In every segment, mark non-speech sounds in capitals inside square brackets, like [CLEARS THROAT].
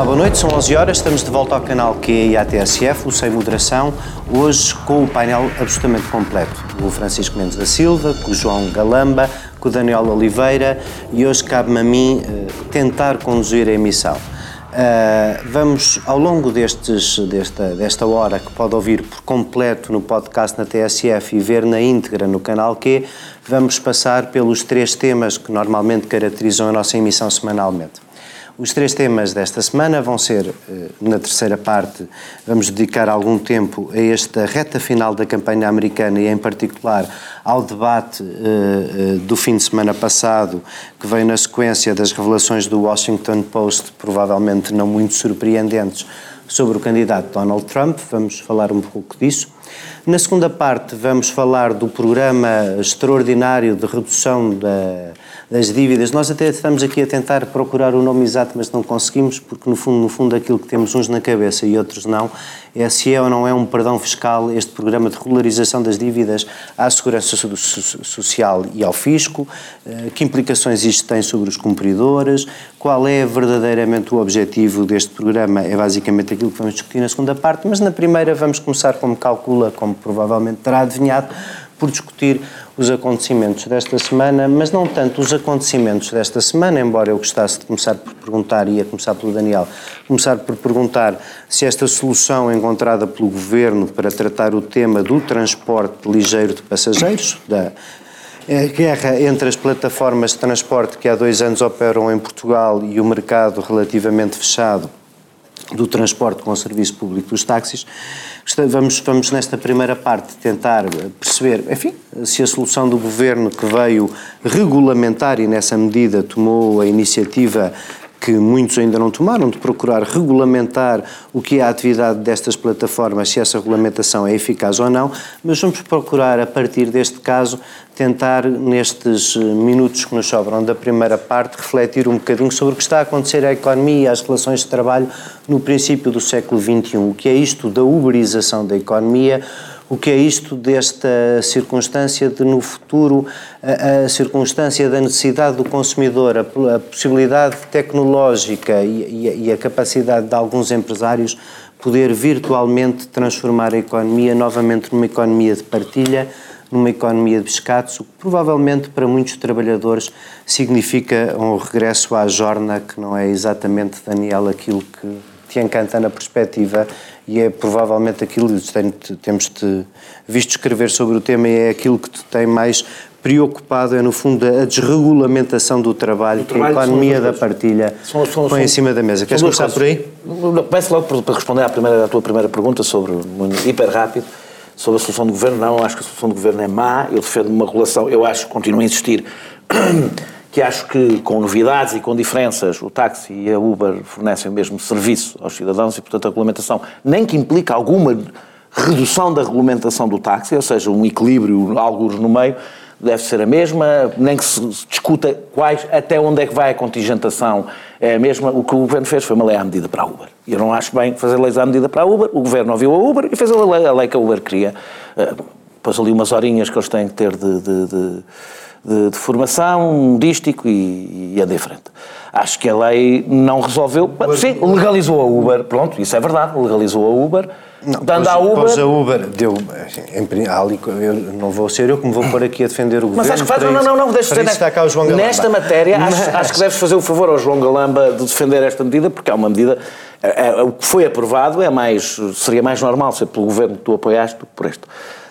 Olá, boa noite. São 11 horas. Estamos de volta ao canal Q e à TSF, o Sem Moderação. Hoje com o painel absolutamente completo. O Francisco Mendes da Silva, com o João Galamba, com o Daniel Oliveira e hoje cabe-me a mim uh, tentar conduzir a emissão. Uh, vamos, ao longo destes, desta, desta hora, que pode ouvir por completo no podcast na TSF e ver na íntegra no canal Q, vamos passar pelos três temas que normalmente caracterizam a nossa emissão semanalmente. Os três temas desta semana vão ser, eh, na terceira parte, vamos dedicar algum tempo a esta reta final da campanha americana e, em particular, ao debate uh, do fim de semana passado, que veio na sequência das revelações do Washington Post, provavelmente não muito surpreendentes, sobre o candidato Donald Trump. Vamos falar um pouco disso. Na segunda parte, vamos falar do programa extraordinário de redução da das dívidas. Nós até estamos aqui a tentar procurar o nome exato, mas não conseguimos, porque no fundo, no fundo aquilo que temos uns na cabeça e outros não, é se é ou não é um perdão fiscal este programa de regularização das dívidas à Segurança Social e ao Fisco, eh, que implicações isto tem sobre os cumpridores, qual é verdadeiramente o objetivo deste programa, é basicamente aquilo que vamos discutir na segunda parte, mas na primeira vamos começar, como calcula, como provavelmente terá adivinhado, por discutir os acontecimentos desta semana, mas não tanto os acontecimentos desta semana, embora eu gostasse de começar por perguntar, e ia começar pelo Daniel, começar por perguntar se esta solução encontrada pelo Governo para tratar o tema do transporte ligeiro de passageiros, da guerra entre as plataformas de transporte que há dois anos operam em Portugal e o mercado relativamente fechado do transporte com o serviço público dos táxis, Vamos, vamos nesta primeira parte tentar perceber, enfim, se a solução do governo que veio regulamentar e nessa medida tomou a iniciativa que muitos ainda não tomaram, de procurar regulamentar o que é a atividade destas plataformas, se essa regulamentação é eficaz ou não, mas vamos procurar, a partir deste caso, tentar, nestes minutos que nos sobram da primeira parte, refletir um bocadinho sobre o que está a acontecer à economia e às relações de trabalho no princípio do século XXI. O que é isto da uberização da economia, o que é isto desta circunstância de, no futuro, a, a circunstância da necessidade do consumidor, a, a possibilidade tecnológica e, e, e a capacidade de alguns empresários poder virtualmente transformar a economia novamente numa economia de partilha, numa economia de pescados, o que provavelmente para muitos trabalhadores significa um regresso à jorna que não é exatamente, Daniel, aquilo que te encanta na perspectiva e é provavelmente aquilo que temos-te visto escrever sobre o tema e é aquilo que te tem mais preocupado, é no fundo a desregulamentação do trabalho, que a economia da partilha são, são, põe são, em cima da mesa. Queres começar por aí? Começo logo para responder à, primeira, à tua primeira pergunta sobre, hiper rápido, sobre a solução do governo. Não, acho que a solução do governo é má, eu defendo uma regulação, eu acho, continuo a insistir, que acho que com novidades e com diferenças o táxi e a Uber fornecem o mesmo serviço aos cidadãos e, portanto, a regulamentação, nem que implica alguma redução da regulamentação do táxi, ou seja, um equilíbrio, alguns no meio, deve ser a mesma, nem que se discuta quais, até onde é que vai a contingentação, é a mesma. O que o Governo fez foi uma lei à medida para a Uber. Eu não acho bem fazer leis à medida para a Uber, o Governo ouviu a Uber e fez a lei, a lei que a Uber queria. Depois ali umas horinhas que eles têm que ter de, de, de de, de formação, dístico e, e anda em frente. Acho que a lei não resolveu. Sim, legalizou a Uber, pronto, isso é verdade, legalizou a Uber. Não, dando à Uber. Pois a Uber deu. Em, ali, eu não vou ser eu que me vou pôr aqui a defender o governo. Mas acho que faz. Não, não, não, não, deixa de nesta, cá o João Galamba. Nesta matéria, Mas... acho, acho que deves fazer o favor ao João Galamba de defender esta medida, porque é uma medida. É, é, o que foi aprovado é mais, seria mais normal ser pelo governo que tu apoiaste do que por este.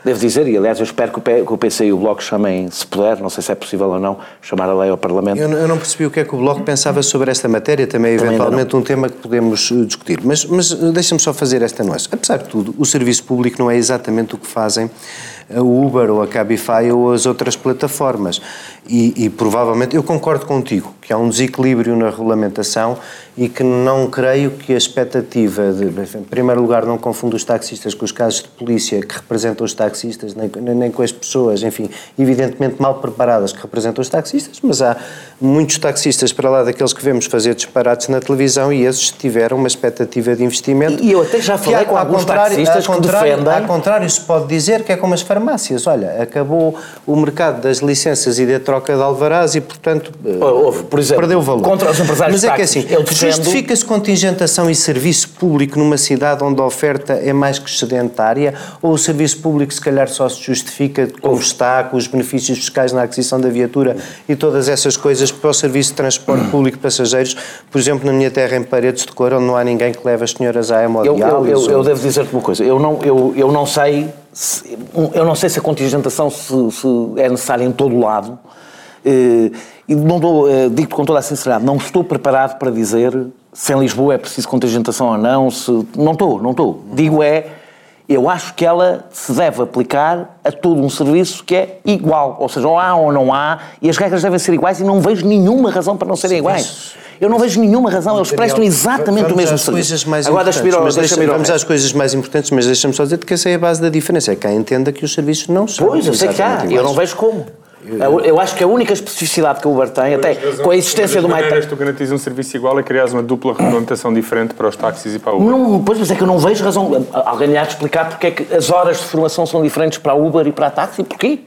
Devo dizer, e aliás eu espero que o PC e o Bloco chamem, se puder, não sei se é possível ou não, chamar a lei ao Parlamento. Eu, eu não percebi o que é que o Bloco pensava sobre esta matéria, também, também eventualmente um tema que podemos eh, discutir. Mas, mas deixa-me só fazer esta nuance. Apesar de tudo, o serviço público não é exatamente o que fazem a Uber ou a Cabify ou as outras plataformas. E, e, provavelmente, eu concordo contigo que há um desequilíbrio na regulamentação e que não creio que a expectativa de, em primeiro lugar, não confundo os taxistas com os casos de polícia que representam os taxistas, nem, nem com as pessoas, enfim, evidentemente mal preparadas que representam os taxistas, mas há muitos taxistas para lá daqueles que vemos fazer disparates na televisão e esses tiveram uma expectativa de investimento. E eu até já falei com alguns taxistas que defendem... Ao contrário, se pode dizer que é como as farmácias. Olha, acabou o mercado das licenças e da troca de alvarás e, portanto, Houve, por exemplo, perdeu valor. contra os empresários Mas é que táxis, assim, eu justifica-se contingentação e serviço público numa cidade onde a oferta é mais que sedentária ou o serviço público se calhar só se justifica como está, com os benefícios fiscais na aquisição da viatura e todas essas coisas para o serviço de transporte [CLEARS THROAT] público de passageiros, por exemplo, na minha terra em Paredes de Cor, onde não há ninguém que leve as senhoras à Eu, eu, hemodiálise. eu, eu ou- devo dizer-te uma coisa. Eu não, eu, eu não sei se, eu não sei se a contingentação se, se é necessária em todo o lado. Eh, E não dou, eh, digo-te com toda a sinceridade, não estou preparado para dizer se em Lisboa é preciso contingentação ou não. Se, não estou, não estou. Digo é, eu acho que ela se deve aplicar a todo um serviço que é igual. Ou seja, ou há ou não há, e as regras devem ser iguais e não vejo nenhuma razão para não serem iguais. Eu não vejo nenhuma razão, eles prestam exatamente Vamos o mesmo serviço. Agora deixa-me ir ao, ir ao vamos às coisas mais importantes, mas deixa-me só dizer que essa é a base da diferença. É que há entenda que os serviços não são. Pois, eu sei que há. exatamente Eu não iguais. vejo como. Eu, eu acho que a única especificidade que a Uber tem, até com a existência do MyTaxi... tu garantias um serviço igual é criares uma dupla regulamentação diferente para os táxis e para a Uber. Não, pois, mas é que eu não vejo razão. Alguém lhe há de explicar porque é que as horas de formação são diferentes para a Uber e para a táxi? Porquê?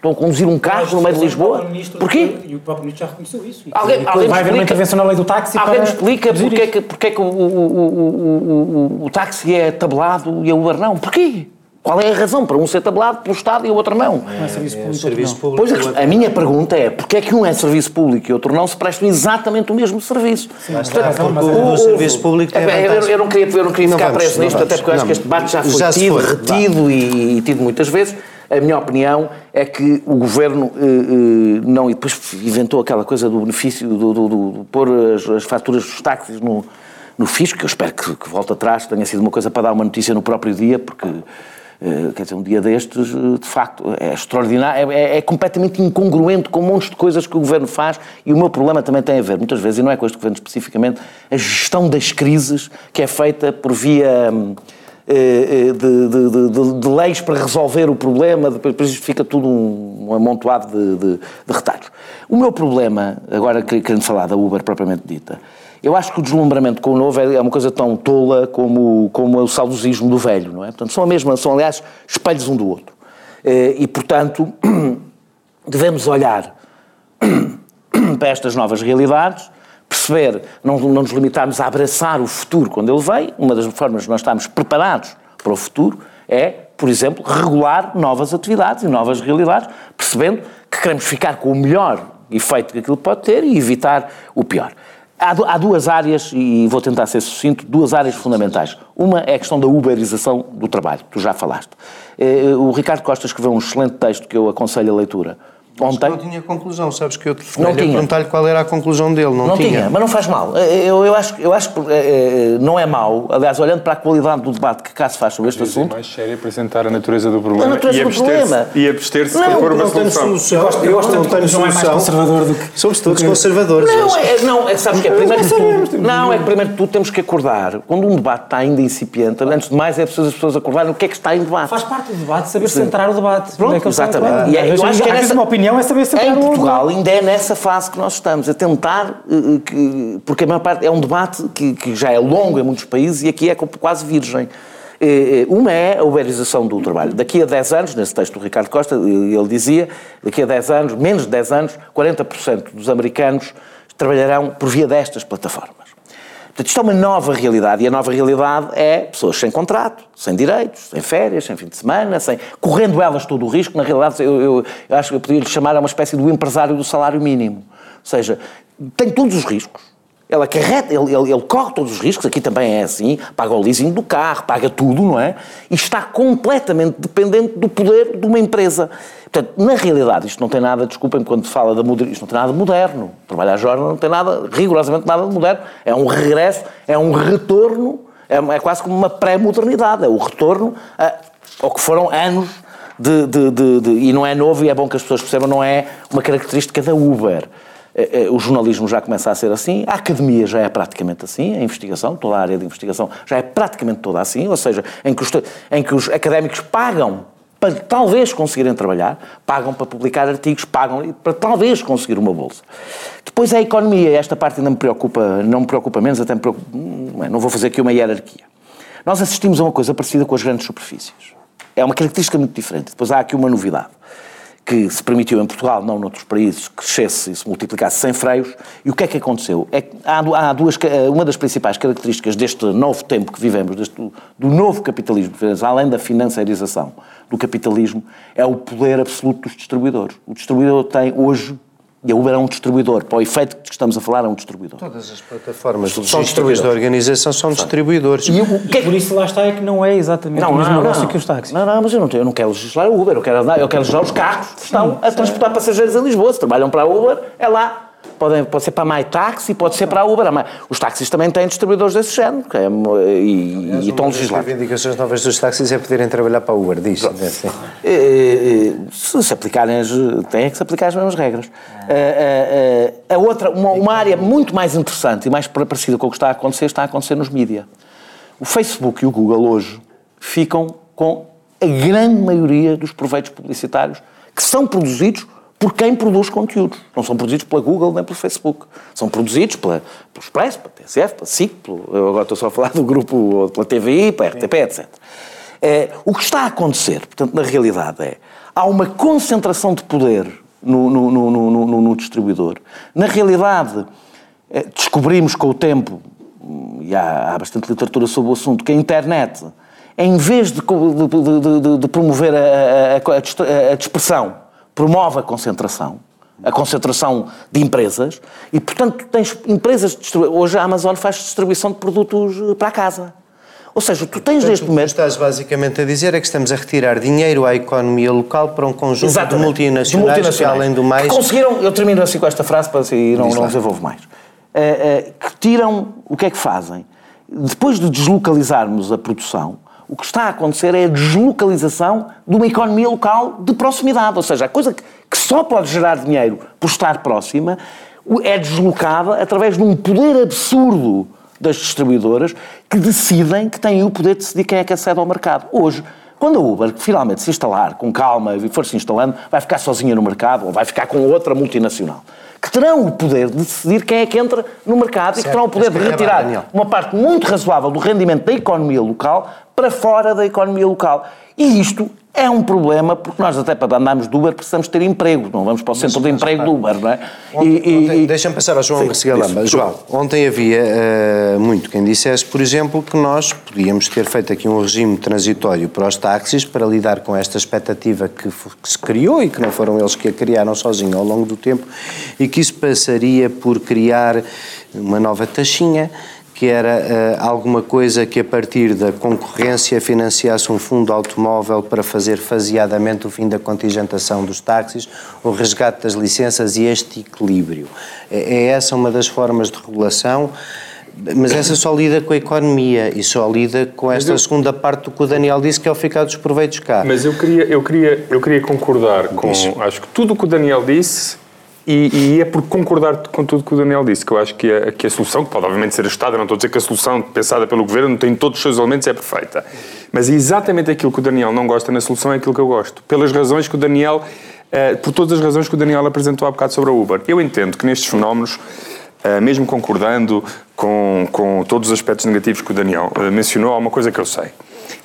Estão a conduzir um carro no meio de Lisboa? Porquê? E o próprio Ministro já reconheceu isso. Alguém- alguém vai haver uma intervenção na lei do táxi Alguém para me explica porque é que, porque é que o, o- o- o- o- o táxi é tabelado e a Uber não? Porquê? Qual é a razão para um ser tabelado pelo Estado e o outro não? Não é serviço É, público. serviço não. público. Pois a, a minha pergunta é, porque é que um é serviço público e outro não se prestam exatamente o mesmo serviço? Lá está, porque mas o, é- o serviço público tem É, eu, eu não queria, eu não queria Não ficar vamos, preso nisto, vamos. até porque eu acho que este debate já foi já tido, foi, retido e, e tido muitas vezes. A minha opinião é que o governo eh, eh, não. E depois inventou aquela coisa do benefício, do, do, do- do pôr as, as faturas dos táxis no, no fisco, que eu espero que, que volte atrás, tenha sido uma coisa para dar uma notícia no próprio dia, porque. eh, Quer dizer, um dia destes, de facto, é extraordinário, é, é completamente incongruente com um monte de coisas que o governo faz e o meu problema também tem a ver, muitas vezes, e não é com este governo especificamente, a gestão das crises que é feita por via hum, de, de- de- de- de leis para resolver o problema, depois fica tudo um, um amontoado de, retalhos. O meu problema, agora que- querendo falar da Uber propriamente dita, eu acho que o deslumbramento com o novo é é uma coisa tão tola como, como o saudosismo do velho, não é? Portanto, são a mesma, são aliás espelhos um do outro. Eh, E, portanto, [CLEARS THROAT] devemos olhar [CLEARS THROAT] para estas novas realidades, perceber, não, não nos limitarmos a abraçar o futuro quando ele vem. Uma das formas de nós estarmos preparados para o futuro é, por exemplo, regular novas atividades e novas realidades, percebendo que queremos ficar com o melhor efeito que aquilo pode ter e evitar o pior. Há, há duas áreas, e vou tentar ser sucinto, duas áreas fundamentais. Uma é a questão da uberização do trabalho, tu já falaste. Eh, O Ricardo Costa escreveu um excelente texto que eu aconselho a leitura ontem. Não tinha conclusão, sabes que eu te Não não tinha. perguntar-lhe qual era a conclusão dele, não, Não tinha. mas não faz mal. Eu, eu acho, eu acho que eh, eh, não é mau. Aliás, olhando para a qualidade do debate que cá se faz sobre este É assunto, mais sério apresentar a natureza do problema A natureza e do abster-se problema. e abster-se Não, de propor uma não solução. solução. Eu gosto, eu gosto não tenho que não é mais conservador do que... Somos todos conservadores. Não, é, não, é, sabes que é, primeiro de sabemos, tudo, temos não, é que primeiro de tudo temos que acordar. Quando um debate está ainda incipiente, antes de mais é preciso as pessoas acordarem o que é que está em debate. Faz parte do debate, saber centrar o debate. Pronto, Não é exatamente. E é- eu acho que é nessa- uma opinião é saber centrar Em outro. Portugal ainda é nessa fase que nós estamos, a tentar, eh, eh, que- porque a maior parte é um debate que, que já é longo em muitos países e aqui é quase virgem. Eh, Uma é a uberização do trabalho. Daqui a 10 anos, nesse texto do Ricardo Costa, ele dizia, daqui a 10 anos, menos de 10 anos, 40% dos americanos trabalharão por via destas plataformas. Portanto, isto é uma nova realidade e a nova realidade é pessoas sem contrato, sem direitos, sem férias, sem fim de semana, sem, correndo elas todo o risco. Na realidade, eu, eu, eu acho que eu poderia lhe chamar a uma espécie do empresário do salário mínimo. Ou seja, tem todos os riscos. Ele acarreta, ele, ele, ele corre todos os riscos, aqui também é assim, paga o leasing do carro, paga tudo, não é? E está completamente dependente do poder de uma empresa. Portanto, na realidade, isto não tem nada, desculpem-me quando fala da modernização, isto não tem nada de moderno. Trabalhar a jornada não tem nada, rigorosamente nada de moderno. É um regresso, é um retorno, é, é quase como uma pré-modernidade, é o retorno a- ao que foram anos de, de- de- de- E não é novo, e é bom que as pessoas percebam, não é uma característica da Uber. Eh, eh, O jornalismo já começa a ser assim, a academia já é praticamente assim, a investigação, toda a área de investigação já é praticamente toda assim, ou seja, em que os, em que os académicos pagam para talvez conseguirem trabalhar, pagam para publicar artigos, pagam para talvez conseguir uma bolsa. Depois é a economia, esta parte ainda me preocupa, não me preocupa menos, até me preocupa, é, não vou fazer aqui uma hierarquia. Nós assistimos a uma coisa parecida com as grandes superfícies. É uma característica muito diferente. Depois há aqui uma novidade que se permitiu em Portugal, não noutros países, que crescesse e se multiplicasse sem freios. E o que é que aconteceu? É que há, há duas, ca- uma das principais características deste novo tempo que vivemos, deste, do novo capitalismo, além da financiarização do capitalismo, é o poder absoluto dos distribuidores. O distribuidor tem hoje, e a Uber é um distribuidor, para o efeito que estamos a falar, é um distribuidor. Todas as plataformas São logísticas distribuidores. da organização são distribuidores. E o que é que Por isso lá está é que não é exatamente o mesmo negócio que os táxis. Não, não, mas eu não, tenho, eu não quero legislar o Uber, eu quero, andar- eu quero legislar os carros que estão a transportar passageiros em Lisboa. Se trabalham para a Uber, é lá. Podem, pode ser para a MyTaxi, pode ser para a Uber. A My- Os táxis também têm distribuidores desse género é, e, e estão legislados. reivindicações novas dos táxis é poderem trabalhar para a Uber, diz. Eh, eh, se se aplicarem as, têm que se aplicar as mesmas regras. Eh, eh, eh, a outra, uma, uma área muito mais interessante e mais parecida com o que está a acontecer, está a acontecer nos mídias. O Facebook e o Google hoje ficam com a grande maioria dos proveitos publicitários que são produzidos por quem produz conteúdos. Não são produzidos pela Google nem pelo Facebook. São produzidos pela, pelo Expresso, pela TSF, pela SIC, pelo, eu agora estou só a falar do grupo, pela TVI, pela RTP, etc. É, o que está a acontecer, portanto, na realidade, é há uma concentração de poder no, no, no, no, distribuidor. Na realidade, eh, descobrimos com o tempo, hum, e há, há bastante literatura sobre o assunto, que a internet, em vez de, de- de- de- promover a, a- a- a dispersão, promove a concentração. A concentração de empresas e, portanto, tu tens empresas. de Hoje a Amazon faz distribuição de produtos eh, para casa. Ou seja, tu tens neste O que momento. estás basicamente a dizer é que estamos a retirar dinheiro à economia local para um conjunto de Exatamente. multinacionais, que, além do mais, conseguiram, eu termino assim com esta frase para assim, não, não desenvolvo mais. Eh, eh, que tiram, o que é que fazem? Depois de deslocalizarmos a produção, o que está a acontecer é a deslocalização de uma economia local de proximidade. Ou seja, a coisa que, só pode gerar dinheiro por estar próxima é deslocada através de um poder absurdo das distribuidoras que decidem, que têm o poder de decidir quem é que acede ao mercado. Hoje, quando a Uber finalmente se instalar com calma e for se instalando, vai ficar sozinha no mercado ou vai ficar com outra multinacional. Que terão o poder de decidir quem é que entra no mercado e que Certo, terão o poder de retirar uma parte muito razoável do rendimento da economia local para fora da economia local. E isto é um problema, porque nós até para andarmos do Uber precisamos ter emprego, não vamos para o centro de emprego do Uber, não é? Deixa-me passar ao João Garcia isso. João, ontem havia eh, muito quem dissesse, por exemplo, que nós podíamos ter feito aqui um regime transitório para os táxis para lidar com esta expectativa que, que se criou e que não foram eles que a criaram sozinhos ao longo do tempo e que isso passaria por criar uma nova taxinha que era eh, alguma coisa que a partir da concorrência financiasse um fundo automóvel para fazer faseadamente o fim da contingentação dos táxis, o resgate das licenças e este equilíbrio. É, é essa uma das formas de regulação, mas essa só lida com a economia e só lida com esta eu- segunda parte do que o Daniel disse, que é o ficar dos proveitos cá. Mas eu queria, eu queria, eu queria concordar com, acho que tudo o que o Daniel disse e, e é por concordar com tudo que o Daniel disse que eu acho que a, que a solução, que pode obviamente ser ajustada, não estou a dizer que a solução pensada pelo Governo tem todos os seus elementos é perfeita, mas exatamente aquilo que o Daniel não gosta na solução é aquilo que eu gosto, pelas razões que o Daniel, eh, por todas as razões que o Daniel apresentou há bocado sobre a Uber. Eu entendo que nestes fenómenos Uh, mesmo concordando com, com todos os aspectos negativos que o Daniel uh, mencionou, há uma coisa que eu sei,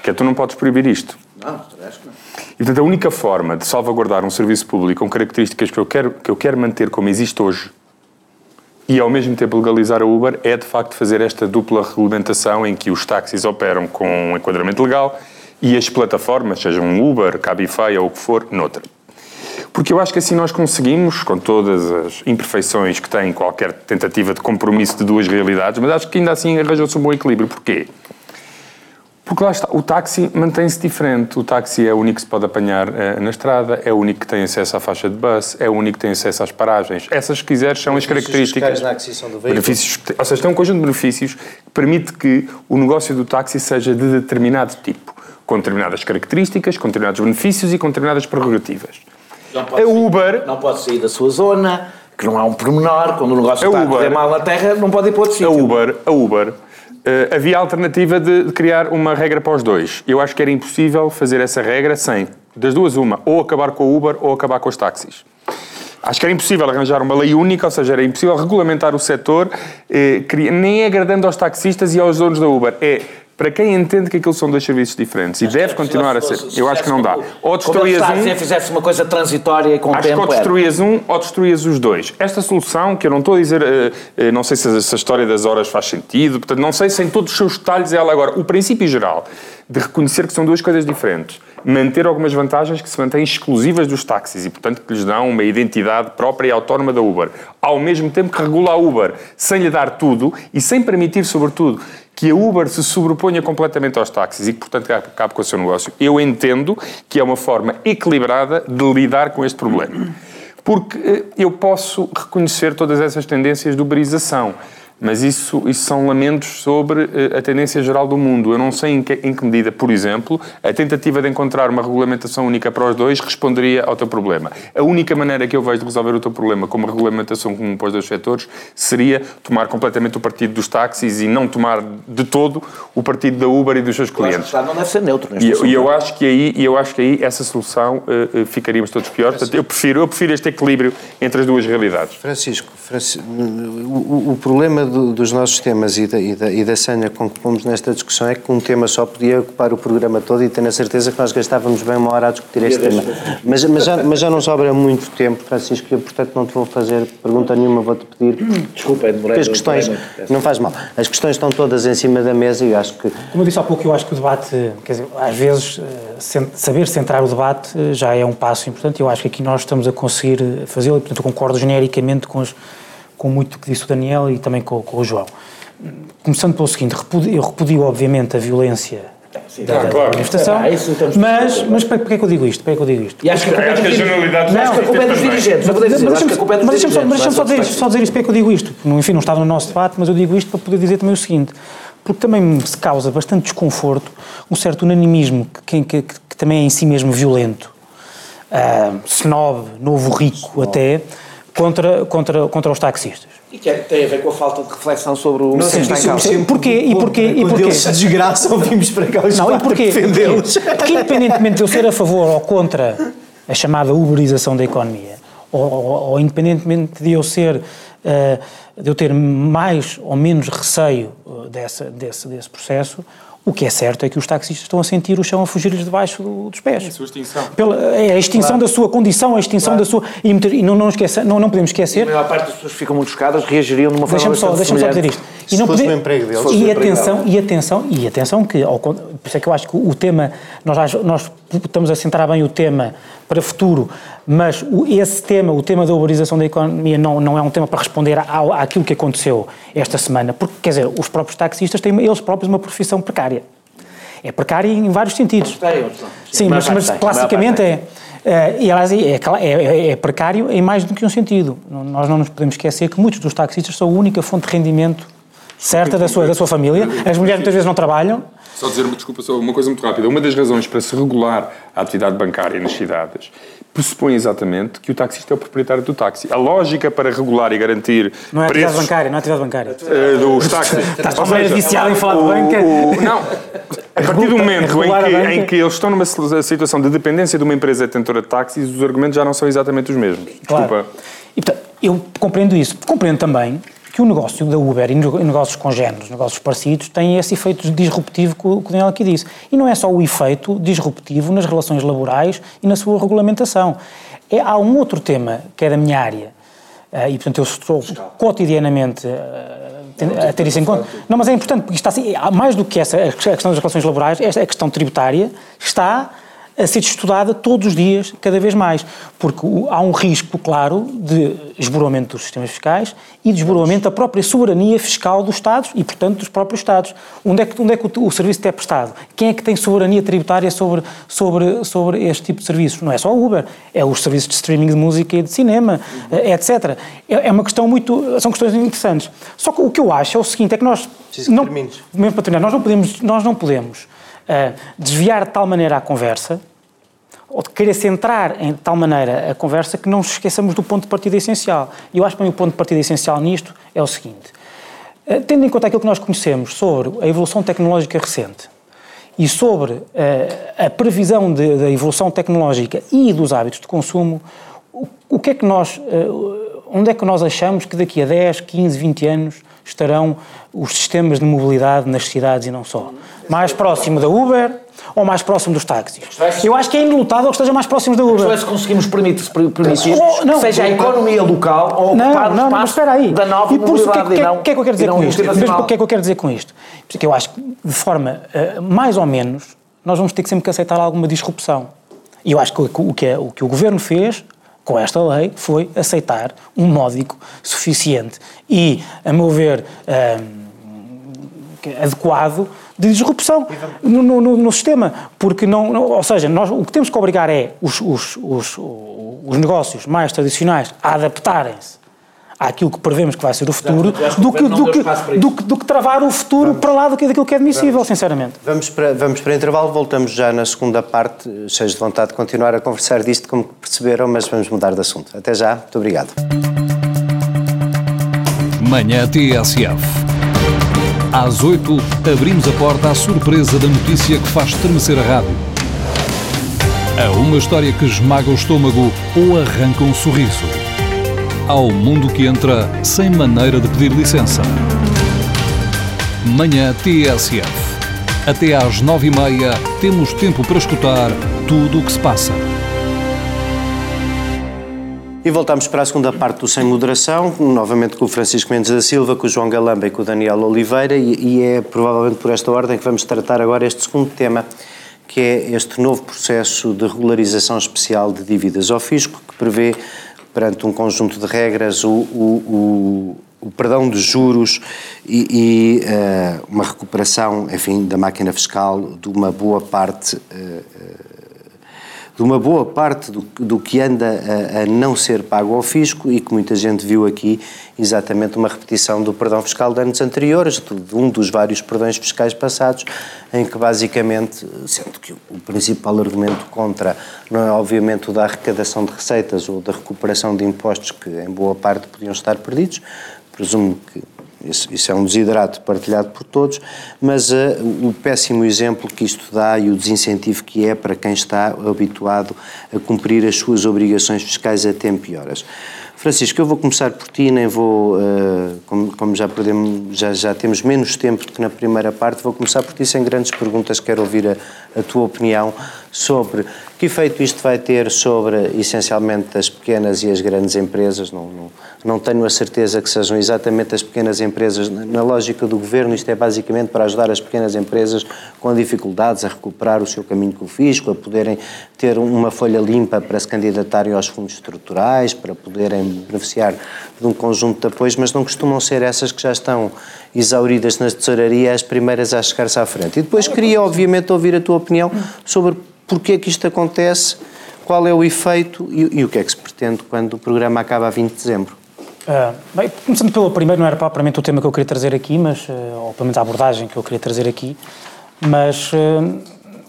que é tu não podes proibir isto. Não, acho que não. E, portanto, a única forma de salvaguardar um serviço público com características que eu quero, que eu quero manter como existe hoje e, ao mesmo tempo, legalizar a Uber é, de facto, fazer esta dupla regulamentação em que os táxis operam com um enquadramento legal e as plataformas, sejam Uber, Cabify ou o que for, noutra. Porque eu acho que assim nós conseguimos, com todas as imperfeições que tem qualquer tentativa de compromisso de duas realidades, mas acho que ainda assim arranjou-se um bom equilíbrio. Porquê? Porque lá está, o táxi mantém-se diferente. O táxi é o único que se pode apanhar eh, na estrada, é o único que tem acesso à faixa de bus, é o único que tem acesso às paragens. Essas, se quiseres, são as Benefícios características. fiscais na aquisição do veículo. Benefícios, ou seja, tem um conjunto de benefícios que permite que o negócio do táxi seja de determinado tipo, com determinadas características, com determinados benefícios e com determinadas prerrogativas. Não pode A sair- Uber não pode sair da sua zona, que não há um pormenor, quando o negócio A está a Uber- correr mal na terra, não pode ir para outro A sítio. Uber, a Uber eh, havia a alternativa de, de criar uma regra para os dois. Eu acho que era impossível fazer essa regra sem, das duas, uma, ou acabar com a Uber ou acabar com os táxis. Acho que era impossível arranjar uma lei única, ou seja, era impossível regulamentar o setor, eh, nem agradando aos taxistas e aos donos da Uber, é para quem entende que aquilo são dois serviços diferentes e deve continuar a ser. Eu acho que não dá. Ou destruías um. Se fizesse uma coisa transitória e com acho tempo. Acho que ou destruías um ou destruías os dois. Esta solução, que eu não estou a dizer, eh, eh, não sei se a história das horas faz sentido, portanto, não sei se em todos os seus detalhes é ela agora. O princípio geral de reconhecer que são duas coisas diferentes manter algumas vantagens que se mantêm exclusivas dos táxis e, portanto, que lhes dão uma identidade própria e autónoma da Uber, ao mesmo tempo que regula a Uber, sem lhe dar tudo e sem permitir, sobretudo, que a Uber se sobreponha completamente aos táxis e que, portanto, acabe com o seu negócio. Eu entendo que é uma forma equilibrada de lidar com este problema. Porque eh, eu posso reconhecer todas essas tendências de uberização mas isso, isso são lamentos sobre uh, a tendência geral do mundo. Eu não sei em que, em que, medida, por exemplo, a tentativa de encontrar uma regulamentação única para os dois responderia ao teu problema. A única maneira que eu vejo de resolver o teu problema com uma regulamentação comum para os dois setores seria tomar completamente o partido dos táxis e não tomar de todo o partido da Uber e dos seus clientes. Claro, não deve ser neutro neste e, e eu acho que aí e eu acho que aí essa solução uh, ficaríamos todos piores. Portanto, eu prefiro eu prefiro este equilíbrio entre as duas realidades. Francisco, Francisco o, o problema do, dos nossos temas e da, e, da, e da senha com que fomos nesta discussão é que um tema só podia ocupar o programa todo e tenho a certeza que nós gastávamos bem uma hora a discutir este tema. Mas, mas, já, mas já não sobra muito tempo, Francisco, e eu, portanto, não te vou fazer pergunta nenhuma, vou-te pedir. Desculpa, é demorei. As questões, não faz mal, as questões estão todas em cima da mesa e acho que. Como eu disse há pouco, eu acho que o debate, quer dizer, às vezes, eh, saber centrar o debate eh, já é um passo importante. Eu acho que aqui nós estamos a conseguir fazê-lo e, portanto, eu concordo genericamente com os com muito que disse o Daniel e também com, com o João. Começando pelo seguinte, eu repudio obviamente a violência Sim, da, claro. manifestação, ah, mas, mas para, que é que eu digo isto? Para que é que eu digo isto? E acho que, acho que a generalidade não, acho que a culpa é dos dirigentes. Mas deixa-me só, dizer, só dizer isto, para que eu digo isto? Enfim, não está no nosso debate, mas eu digo isto para poder dizer também o seguinte, porque também me causa bastante desconforto um certo unanimismo que, que, que, que também é em si mesmo violento, uh, snob, novo rico até, contra, contra, contra os taxistas. E que é, tem a ver com a falta de reflexão sobre o não, está em causa. Porquê? E porquê? E porquê? Eles se desgraçam, vimos para cá os Não, e porquê? defendê-los. Porque independentemente de eu ser a favor ou contra a chamada uberização da economia, ou, ou, ou independentemente de eu ser, uh, de eu ter mais ou menos receio uh, dessa, desse, desse processo, o que é certo é que os taxistas estão a sentir o chão a fugir-lhes debaixo do, dos pés. É a sua extinção. Pela, é a extinção claro. da sua condição, a extinção claro. da sua. E, e não, não, esqueça, não, não podemos esquecer. E a maior parte das pessoas que ficam muito chocadas reagiriam de uma forma deixa só, deixa-me só dizer isto. E não pode... emprego deles. E atenção, e atenção, e atenção, que ao, por isso é que eu acho que o tema, nós, nós estamos a centrar bem o tema para o futuro, mas esse tema, o tema da uberização da economia, não, não é um tema para responder ao, àquilo que aconteceu esta semana, porque, quer dizer, os próprios taxistas têm eles próprios uma profissão precária. É precária em vários sentidos. Sim, mas, mas classicamente é. Uh, e aliás, é, é, é, precário em mais do que um sentido. Nós não nos podemos esquecer que muitos dos taxistas são a única fonte de rendimento certa da sua, da sua família. As mulheres muitas vezes não trabalham. Só dizer uma desculpa, só uma coisa muito rápida. Uma das razões para se regular a atividade bancária nas cidades pressupõe exatamente que o taxista é o proprietário do táxi. A lógica para regular e garantir Não é atividade bancária, não é atividade bancária. Uh, dos táxis. Estás tão viciado em falar de banca. O, não, a partir do momento em que, em que, eles estão numa situação de dependência de uma empresa detentora de táxis, os argumentos já não são exatamente os mesmos. Desculpa. Claro. E, portanto, eu compreendo isso. Compreendo também que o negócio da Uber e negócios congêneros, negócios parecidos, tem esse efeito disruptivo que o Daniel aqui disse. E não é só o efeito disruptivo nas relações laborais e na sua regulamentação. É, há um outro tema que é da minha área, uh, e portanto eu estou cotidianamente uh, a ter isso em conta. Não, mas é importante, porque está assim, mais do que essa a questão das relações laborais, esta, a questão tributária está a ser estudada todos os dias, cada vez mais, porque há um risco claro de esboroamento dos sistemas fiscais e de esboroamento da própria soberania fiscal dos Estados e, portanto, dos próprios Estados. Onde é que, onde é que o, o serviço é prestado? Quem é que tem soberania tributária sobre, sobre, sobre este tipo de serviços? Não é só o Uber, é os serviços de streaming de música e de cinema, eh, etc. É, é uma questão muito... são questões interessantes. Só que o que eu acho é o seguinte, é que nós... Não, mesmo para terminar, nós não podemos... Nós não podemos desviar de tal maneira a conversa, ou de querer centrar em tal maneira a conversa que não nos esqueçamos do ponto de partida essencial. E eu acho que o ponto de partida essencial nisto é o seguinte: uh, tendo em conta aquilo que nós conhecemos sobre a evolução tecnológica recente e sobre uh, a previsão da evolução tecnológica e dos hábitos de consumo, o, o que é que nós, uh, onde é que nós achamos que daqui a 10, 15, 20 anos estarão os sistemas de mobilidade nas cidades e não só? Mais próximo da Uber ou mais próximo dos táxis? Eu acho que é inelutável que esteja mais próximo da Uber. Mas se conseguimos permitir, permitir Oh, não. seja a economia local ou Não, ocupar o não, não, espaço espera aí. da nova e por isso, que, é- que, é- não- que é que eu quero dizer não com isto? o que é que eu quero dizer com isto? Porque eu acho que, de forma eh, mais ou menos, nós vamos ter que sempre que aceitar alguma disrupção. E eu acho que o que é- o que o Governo fez com esta lei foi aceitar um módico suficiente e, a meu ver, eh, que é adequado de disrupção no, no- no- no sistema. Porque, não, não- ou seja, nós o que temos que obrigar é os, os- os- os negócios mais tradicionais a adaptarem-se àquilo que prevemos que vai ser o futuro, Exato, do que, do, que, do, que, do que travar o futuro para lá do que- daquilo que é admissível, sinceramente. Vamos para, vamos para intervalo, voltamos já na segunda parte, cheios de vontade de continuar a conversar disto, como perceberam, mas vamos mudar de assunto. Até já, muito obrigado. Manhã TSF. Às 8, abrimos a porta à surpresa da notícia que faz estremecer a rádio. A uma história que esmaga o estômago ou arranca um sorriso. Ao mundo que entra sem maneira de pedir licença. Manhã TSF. Até às 9h30 temos tempo para escutar tudo o que se passa. E voltamos para a segunda parte do Sem Moderação, novamente com o Francisco Mendes da Silva, com o João Galamba e com o Daniel Oliveira, e, e é provavelmente por esta ordem que vamos tratar agora este segundo tema, que é este novo processo de regularização especial de dívidas ao fisco, que prevê, perante um conjunto de regras, o, o, o, o perdão de juros e, e eh, uma recuperação, enfim, da máquina fiscal de uma boa parte. eh, de uma boa parte do, do que anda a, a não ser pago ao fisco e que muita gente viu aqui exatamente uma repetição do perdão fiscal de anos anteriores, de um dos vários perdões fiscais passados, em que basicamente, sendo que o principal argumento contra não é obviamente o da arrecadação de receitas ou da recuperação de impostos que em boa parte podiam estar perdidos, presumo que isso, isso, é um desidrato partilhado por todos, mas uh, o péssimo exemplo que isto dá e o desincentivo que é para quem está habituado a cumprir as suas obrigações fiscais a tempo e horas. Francisco, eu vou começar por ti, nem vou, uh, como, como já, perdemos, já, já temos menos tempo do que na primeira parte, vou começar por ti sem grandes perguntas, quero ouvir a, a tua opinião sobre que efeito isto vai ter sobre, essencialmente, as pequenas e as grandes empresas. Não, não, não tenho a certeza que sejam exatamente as pequenas empresas. Na lógica do governo, isto é basicamente para ajudar as pequenas empresas com dificuldades a recuperar o seu caminho com o fisco, a poderem ter uma folha limpa para se candidatarem aos fundos estruturais, para poderem beneficiar de um conjunto de apoios, mas não costumam ser essas que já estão exauridas na tesouraria as primeiras a chegar-se à frente. E depois queria, obviamente, ouvir a tua opinião sobre porque é que isto acontece, qual é o efeito e, e o que é que se pretende quando o programa acaba a 20 de dezembro. Uh, bem, começando pelo primeiro, não era propriamente o tema que eu queria trazer aqui, mas, uh, ou pelo menos a abordagem que eu queria trazer aqui, mas uh,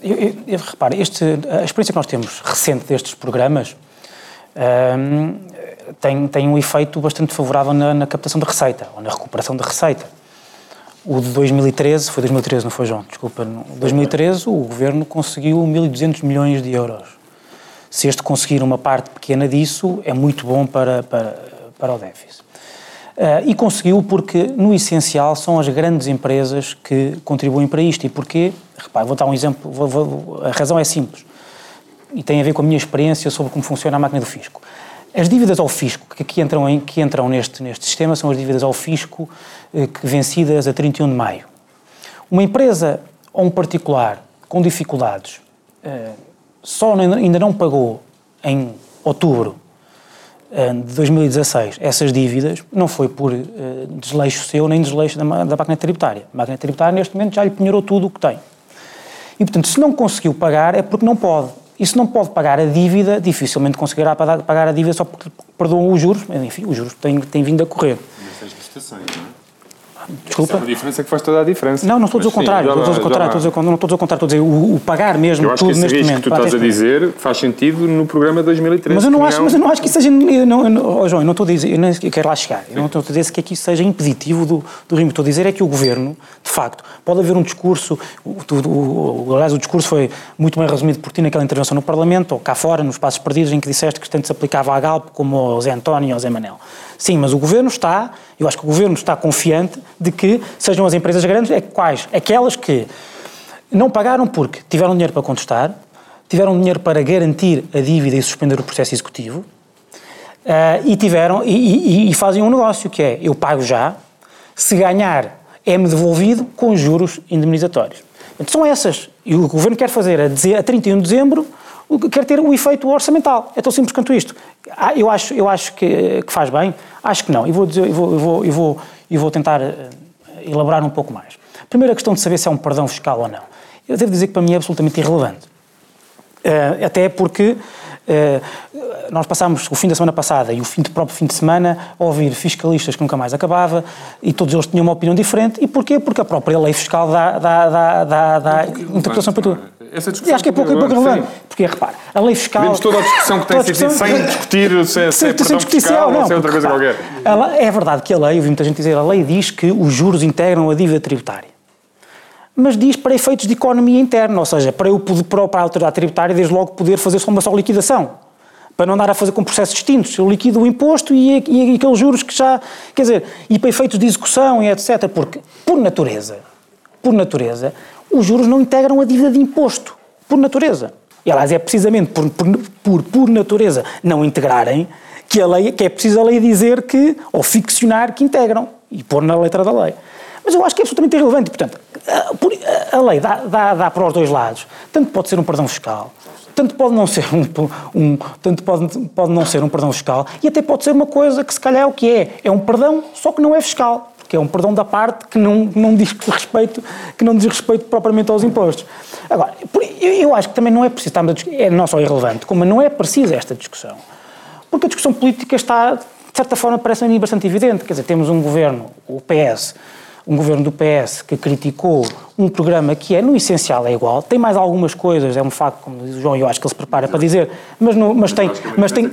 eu, eu, eu, repare, este, a experiência que nós temos recente destes programas tem, tem um efeito bastante favorável na, na captação de receita, ou na recuperação de receita. O de 2013, foi 2013, não foi, João? Desculpa. Em 2013, o governo conseguiu 1.200 milhões de euros. Se este conseguir uma parte pequena disso, é muito bom para, para, para o déficit. Uh, e conseguiu porque, no essencial, são as grandes empresas que contribuem para isto. E porquê? Repare, vou dar um exemplo, vou, vou, a razão é simples. E tem a ver com a minha experiência sobre como funciona a máquina do fisco. As dívidas ao fisco que aqui entram, em, que entram neste, neste sistema são as dívidas ao fisco eh, que, vencidas a 31 de maio. Uma empresa ou um particular com dificuldades eh, só ainda não pagou em outubro eh, de 2016 essas dívidas, não foi por eh, desleixo seu nem desleixo da, da máquina tributária. A máquina tributária, neste momento, já lhe penhorou tudo o que tem. E, portanto, se não conseguiu pagar, é porque não pode. E se não pode pagar a dívida, dificilmente conseguirá pagar a dívida só porque perdoam os juros. Enfim, os juros têm, têm vindo a correr. Mas prestações, não é? Desculpa. A diferença é que faz toda a diferença. Não, não estou a dizer o contrário. Estou a contrário. Estou a dizer, não estou a dizer o contrário. Estou a dizer o, o pagar mesmo eu acho tudo que esse neste risco momento. que tu estás a dizer faz sentido no programa 2013. Mas eu não, que acho, mas eu não acho que isso seja. Eu não, eu não, oh João, eu não estou a dizer. Eu nem quero lá chegar. Eu não estou a dizer que isso seja impeditivo do, do ritmo. Estou a dizer é que o governo, de facto, pode haver um discurso. O, o, o, aliás, o discurso foi muito bem resumido por ti naquela intervenção no Parlamento, ou cá fora, nos Passos Perdidos, em que disseste que tanto se aplicava à Galp como ao Zé António e ao Zé Manel. Sim, mas o Governo está, eu acho que o Governo está confiante de que sejam as empresas grandes, é quais? Aquelas que não pagaram porque tiveram dinheiro para contestar, tiveram dinheiro para garantir a dívida e suspender o processo executivo, uh, e tiveram, e, e, e fazem um negócio que é, eu pago já, se ganhar é-me devolvido com juros indemnizatórios. Então, são essas. E o Governo quer fazer a, dizer, a 31 de dezembro quer ter o efeito orçamental. É tão simples quanto isto. Ah, eu acho, eu acho que, que faz bem? Acho que não. E vou, dizer, eu vou, eu vou, eu vou, eu vou tentar eh, elaborar um pouco mais. Primeiro, a questão de saber se é um perdão fiscal ou não. Eu devo dizer que para mim é absolutamente irrelevante. Uh, até porque uh, nós passámos o fim da semana passada e o fim do próprio fim de semana a ouvir fiscalistas que nunca mais acabava e todos eles tinham uma opinião diferente. E porquê? Porque a própria lei fiscal dá, dá, dá, dá, dá interpretação para tudo. Essa discussão acho que é pouco, é pouco relevante. Porque, repara, a lei fiscal. Vemos toda a discussão que tem sido sem discutir se é, se é perdão fiscal não, ou se é outra coisa qualquer. é verdade que a lei, ouvi muita gente dizer, a lei diz que os juros integram a dívida tributária mas diz para efeitos de economia interna, ou seja, para eu poder, para a autoridade tributária, desde logo, poder fazer só uma só liquidação. Para não andar a fazer com processos distintos. Eu liquido o imposto e, e, e aqueles juros que já. Quer dizer, e para efeitos de execução e etc. Porque, por natureza, por natureza, os juros não integram a dívida de imposto. Por natureza. E, aliás, é precisamente por, por, por, por natureza não integrarem que, a lei, que é preciso a lei dizer que, ou ficcionar que integram e pôr na letra da lei. Mas eu acho que é absolutamente irrelevante. Portanto, a lei dá, dá, dá para os dois lados. Tanto pode ser um perdão fiscal, tanto pode não ser um, um, tanto pode, pode não ser um perdão fiscal e até pode ser uma coisa que se calhar é o que é. É um perdão, só que não é fiscal. Porque é um perdão da parte que não, não diz respeito, que não diz respeito propriamente aos impostos. Agora, eu acho que também não é preciso, é não só irrelevante, como não é preciso esta discussão. Porque a discussão política está, de certa forma, parece a mim bastante evidente. Quer dizer, temos um governo, o PS, um governo do PS que criticou um programa que é, no essencial, é igual. Tem mais algumas coisas, é um facto, como diz o João, e eu acho que ele se prepara para dizer, mas, no, mas tem... Mas tem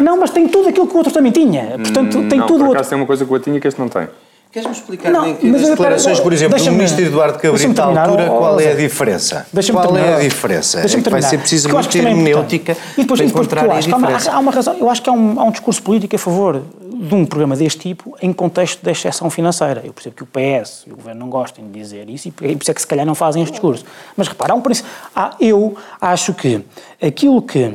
não, mas tem tudo aquilo que o outro também tinha. Portanto, hum, tem não, tudo... Por outro... tem uma coisa que o outro tinha que este não tem. Queres-me explicar não, que nas declarações, por exemplo, do ministro Eduardo Cabrita à altura, qual é a diferença? Qual terminar, é a diferença? É que vai ser preciso muito hermenêutica é para encontrar a diferença. Há uma, razão, eu acho que há um, há um discurso político a favor de um programa deste tipo em contexto de exceção financeira. Eu percebo que o PS e o Governo não gostem de dizer isso e por isso é que se calhar não fazem este discurso. Mas repara, há um princípio. Ah, eu acho que aquilo que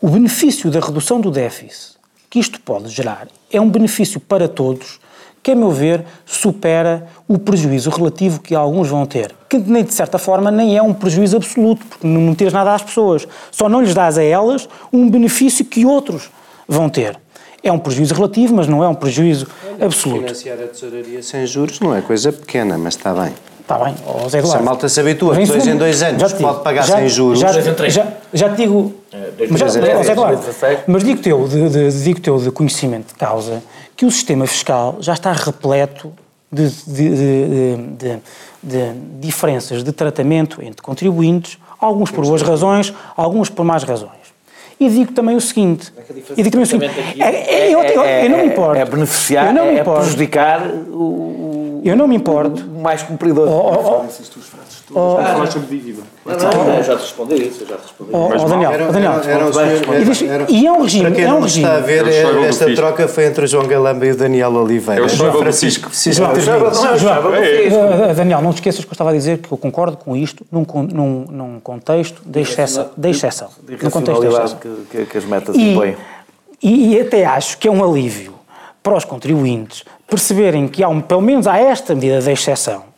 o benefício da redução do déficit que isto pode gerar é um benefício para todos que, a meu ver, supera o prejuízo relativo que alguns vão ter. Que, nem de certa forma, nem é um prejuízo absoluto, porque não tens nada às pessoas. Só não lhes dás a elas um benefício que outros vão ter. É um prejuízo relativo, mas não é um prejuízo absoluto. Financiar a tesouraria sem juros não é coisa pequena, mas está bem. Está bem, oh, Zé Eduardo. Se a malta se habitua de dois em dois anos digo, pode pagar já, sem juros. Já, já, já te digo. É, mas, já, Zé Eduardo, mas digo teu, de, de, digo teu de conhecimento de causa que o sistema fiscal já está repleto de, de, de diferenças de tratamento entre contribuintes, alguns por boas razões, alguns por más razões. E digo também o seguinte. E digo também o seguinte. É, é, eu, eu, eu, não me importo. É beneficiar, eu não me importo. é prejudicar o. Eu não me importo. O mais cumpridor. Oh, oh, oh oh, falar sobre dívida. Não, não, já te respondi isso, eu já te respondi. Oh, oh, Daniel, era, Daniel, era, era, era, era, e é um regime, para quem é não um regime. está a ver, é, esta troca foi entre o João Galamba e o Daniel Oliveira. Eu sou Francisco. João, Daniel, não te esqueças que eu estava a dizer que eu concordo com isto num, num, num contexto de exceção. De exceção. Num contexto de exceção. Que, que as metas impõem. E, e até acho que é um alívio para os contribuintes perceberem que há um, pelo menos há esta medida de exceção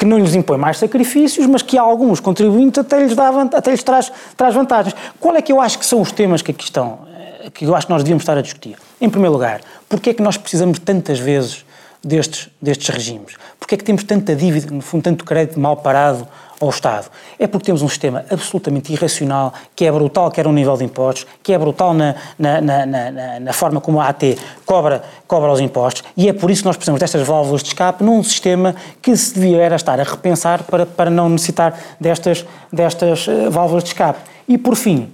que não lhes impõe mais sacrifícios, mas que a alguns contribuintes até lhes, dá, até lhes traz, traz vantagens. Qual é que eu acho que são os temas que aqui estão, eh, que eu acho que nós devíamos estar a discutir? Em primeiro lugar, porquê é que nós precisamos tantas vezes destes, destes regimes? Porquê é que temos tanta dívida, no fundo, tanto crédito mal parado ao Estado. É porque temos um sistema absolutamente irracional, que é brutal, quer no nível de impostos, que é brutal na, na, na, na, forma como a AT cobra, cobra os impostos, e é por isso que nós precisamos destas válvulas de escape num sistema que se devia era estar a repensar para, para não necessitar destas, destas eh, válvulas de escape. E por fim,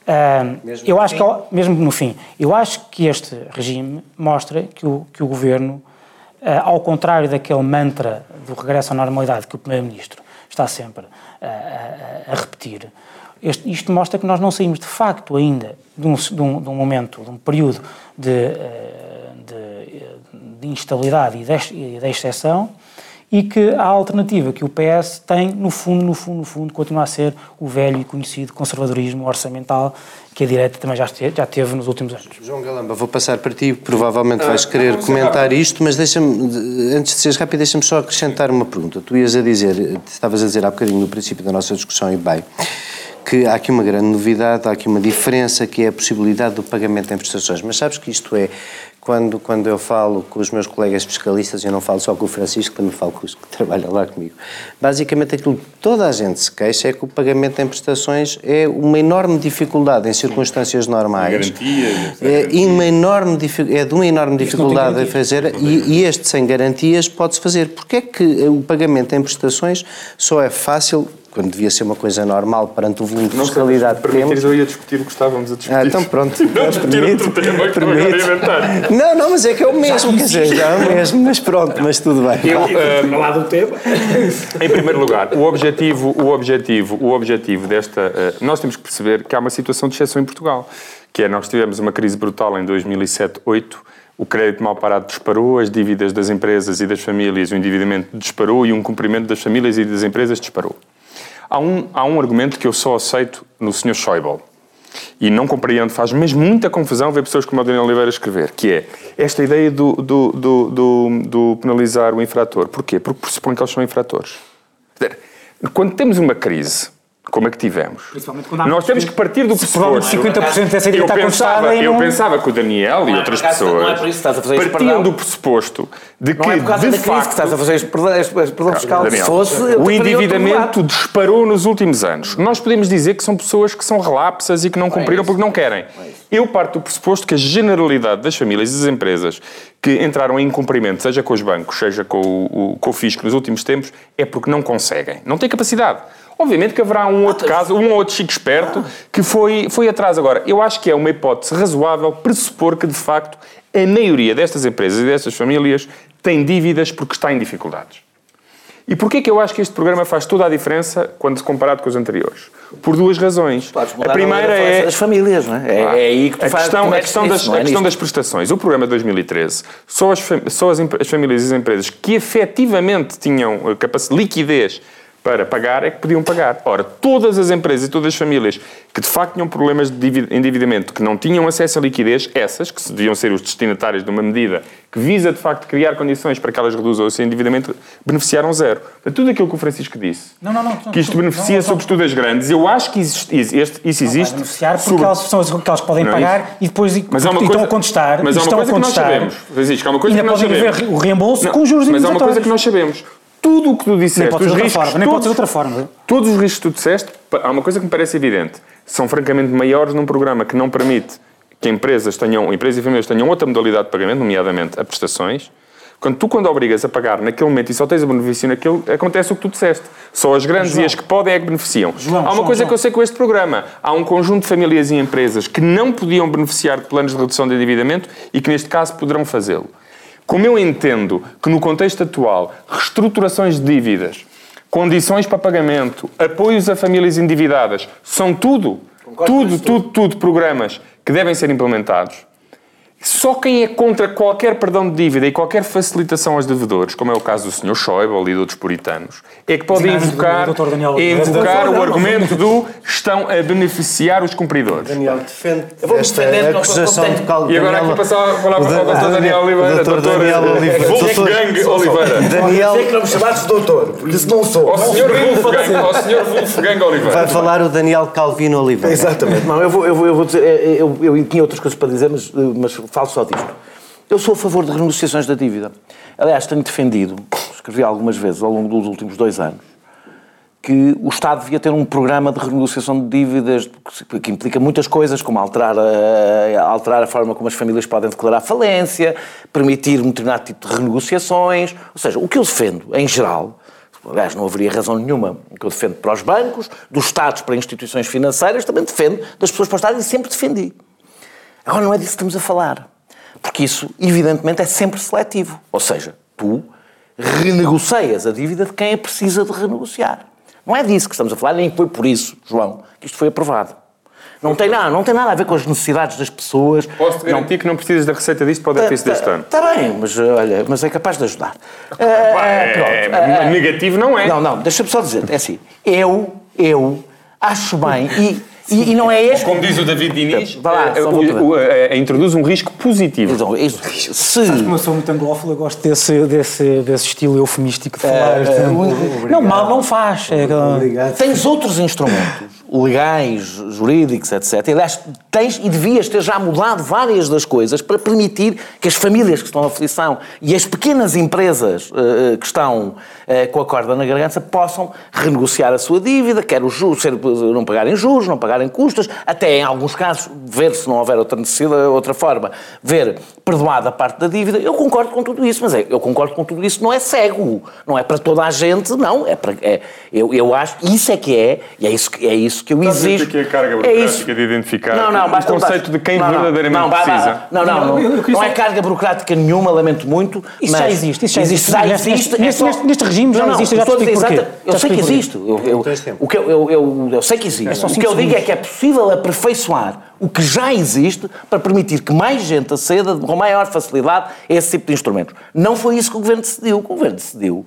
Uh, eu acho fim? que, mesmo no fim, eu acho que este regime mostra que o, que o governo, uh, ao contrário daquele mantra do regresso à normalidade que o Primeiro-Ministro está sempre a, a, a repetir. Este, isto mostra que nós não saímos de facto ainda de um, de um, de um momento, de um período de, eh, de, eh, de instabilidade e de, e de exceção e que a alternativa que o PS tem, no fundo, no fundo, no fundo, continua a ser o velho e conhecido conservadorismo orçamental que a direita também já teve, já teve nos últimos anos. João Galamba, vou passar para ti, provavelmente vais querer comentar isto, mas deixa-me, antes de seres rápido, deixa-me só acrescentar uma pergunta. Tu ias a dizer, estavas a dizer há bocadinho no princípio da nossa discussão, e bem, que há aqui uma grande novidade, há aqui uma diferença, que é a possibilidade do pagamento em prestações. Mas sabes que isto é quando, quando eu falo com os meus colegas fiscalistas, eu não falo só com o Francisco, também falo com os que [LAUGHS] trabalham lá comigo. Basicamente, aquilo que toda a gente se queixa é que o pagamento em prestações é uma enorme dificuldade em circunstâncias normais. Garantias. É, uma enorme, é de uma enorme dificuldade a fazer e, e este sem garantias pode-se fazer. Porquê é que o pagamento em prestações só é fácil quando devia ser uma coisa normal perante o volume de fiscalidade que temos. eu ia discutir o que estávamos a discutir. Ah, então pronto. Não, permite, permite. Não, não, mas é que é o mesmo, quer dizer, já é o mesmo, mas pronto, mas tudo bem. Eu, uh, lá do tema. Em primeiro lugar, o objetivo, o objetivo, o objetivo desta... Uh, nós temos que perceber que há uma situação de exceção em Portugal, que é, nós tivemos uma crise brutal em 2007-2008, o crédito mal parado disparou, as dívidas das empresas e das famílias, o endividamento disparou e o cumprimento das famílias e das empresas disparou. Há um, há um argumento que eu só aceito no Sr. Schäuble. E não compreendo, faz mesmo muita confusão ver pessoas como o Daniel Oliveira escrever, que é esta ideia do, do, do, do, do penalizar o infrator. Porquê? Porque pressupõe que eles são infratores. Quando temos uma crise, como é que tivemos. Nós temos que partir do pressuposto. 50% dessa ideia está pensava, eu não... pensava que o Daniel e outras pessoas não é por isso que estás a fazer partiam do pressuposto de que, não é por causa de da facto, que estás a fazer este perdão fiscal. Fosse, o endividamento disparou nos últimos anos. Nós podemos dizer que são pessoas que são relapsas e que não cumpriram porque não querem. Eu parto do pressuposto que a generalidade das famílias e das empresas que entraram em incumprimento, seja com os bancos, seja com o, com o fisco nos últimos tempos, é porque não conseguem. Não têm capacidade. Obviamente que haverá um outro caso, um ou outro chico esperto que foi, foi atrás. Agora, eu acho que é uma hipótese razoável pressupor que, de facto, a maioria destas empresas e destas famílias tem dívidas porque está em dificuldades. E porquê é que eu acho que este programa faz toda a diferença quando comparado com os anteriores? Por duas razões. a primeira é das famílias, não é? É, é aí que tu a faz, questão, a questão, das, isso, é a questão das prestações. O programa de 2013, só as, só as, as famílias e as empresas que efetivamente tinham eh, liquidez para pagar é que podiam pagar. Ora, todas as empresas e todas as famílias que de facto tinham problemas de endividamento, que não tinham acesso à liquidez, essas, que deviam ser os destinatários de uma medida que visa de facto criar condições para que elas reduzam o seu endividamento, beneficiaram zero. Portanto, tudo aquilo que o Francisco disse, não, não, não, que isto beneficia não, sobretudo as grandes, eu acho que existe, este, isso existe. beneficiar porque sobre... elas são aquelas que podem é pagar e depois mas e, estão a contestar. Mas há uma coisa que nós sabemos, Francisco, há uma coisa que nós sabemos. o reembolso com juros Mas há uma coisa que nós sabemos tudo o que tu disseste, nem pode ser os riscos, forma, nem todos, pode outra forma. Todos os riscos que tu disseste, há uma coisa que me parece evidente, são francamente maiores num programa que não permite que empresas tenham, empresas e famílias tenham outra modalidade de pagamento, nomeadamente a prestações. Quando tu, quando obrigas a pagar naquele momento e só tens o benefício naquele, acontece o que tu disseste. Só as grandes João, e as que podem é que beneficiam. João, há uma João, coisa que eu sei com este programa. Há um conjunto de famílias e empresas que não podiam beneficiar de planos de redução de endividamento e que, neste caso, poderão fazê-lo. Como eu entendo que no contexto atual, reestruturações de dívidas, condições para pagamento, apoios a famílias endividadas, são tudo, tudo, tudo, tudo programas que devem ser implementados, só quem é contra qualquer perdão de dívida e qualquer facilitação aos devedores, como é o caso do Sr. Schäuble e de outros puritanos, é que pode invocar, é invocar o argumento do estão a beneficiar os cumpridores. Daniel, defende esta acusação de caldo. E agora aqui passar a palavra para o Dr. Daniel Oliveira. Dr. Daniel Oliveira. Wolfgang Oliveira. Daniel... Sei que não me chamaste doutor, porque isso não sou. Ao Sr. Wolfgang Oliveira. Vai falar o Daniel Calvino Oliveira. Exatamente. Não, eu vou, dizer, eu, eu, tinha outras coisas para dizer, mas falo só disto. Eu sou a favor de renegociações da dívida. Aliás, tenho defendido, escrevi algumas vezes ao longo dos últimos dois anos, que o Estado devia ter um programa de renegociação de dívidas que implica muitas coisas, como alterar a, alterar a forma como as famílias podem declarar falência, permitir um determinado tipo de renegociações. Ou seja, o que eu defendo, em geral, aliás, não haveria razão nenhuma, que eu defendo para os bancos, dos Estados para instituições financeiras, também defendo das pessoas para o Estado e sempre defendi. Agora não é disso que estamos a falar. Porque isso, evidentemente, é sempre seletivo. Ou seja, tu renegocias a dívida de quem é precisa de renegociar. Não é disso que estamos a falar, nem foi por isso, João, que isto foi aprovado. Não tem nada, não tem nada a ver com as necessidades das pessoas. Posso-te garantir que não precisas da receita disto para o déficit deste ano. Está bem, mas olha, mas é capaz de ajudar. [LAUGHS] Eh, é- pronto, eh, negativo não é. Não, não, deixa-me só dizer, é assim, eu, eu acho bem, e, e, e não é este... Como diz o David Diniz, Vá lá, eh, o- o- eh, introduz um risco positivo. Então, Se... Como eu sou muito anglófilo, eu gosto desse, desse, desse estilo eufemístico de falar. é, não, mal não faz. É Tens outros instrumentos legais, jurídicos, etc. Aliás, tens e devias ter já mudado várias das coisas para permitir que as famílias que estão em aflição e as pequenas empresas eh, que estão eh, com a corda na garganta possam renegociar a sua dívida, quer os juros, ser, não pagarem juros, não pagarem custas, até em alguns casos ver se não houver outra necessidade, outra forma, ver perdoada a parte da dívida. Eu concordo com tudo isso, mas é, eu concordo com tudo isso, não é cego, não é para toda a gente, não, é para, é, eu, eu acho, isso é que é, e é isso, que- é isso que eu Estás exijo. é a carga é burocrática isso. de identificar não, não, o conceito basta- de quem não, não, verdadeiramente não, precisa. Não, não, Não, não, não é carga burocrática nenhuma, lamento muito. Isso mas já existe, isso já existe. Já Neste- existe. é neste- só- neste- neste regime já Não, não, existe, eu já te explico porquê. exata- Eu Já sei que existe. Eu, eu, o que eu, eu, eu, eu sei que existe. só o que eu digo é que é possível aperfeiçoar o que já existe para permitir que mais gente aceda com maior facilidade a esse tipo de instrumentos. Não foi isso que o Governo decidiu. O que o Governo decidiu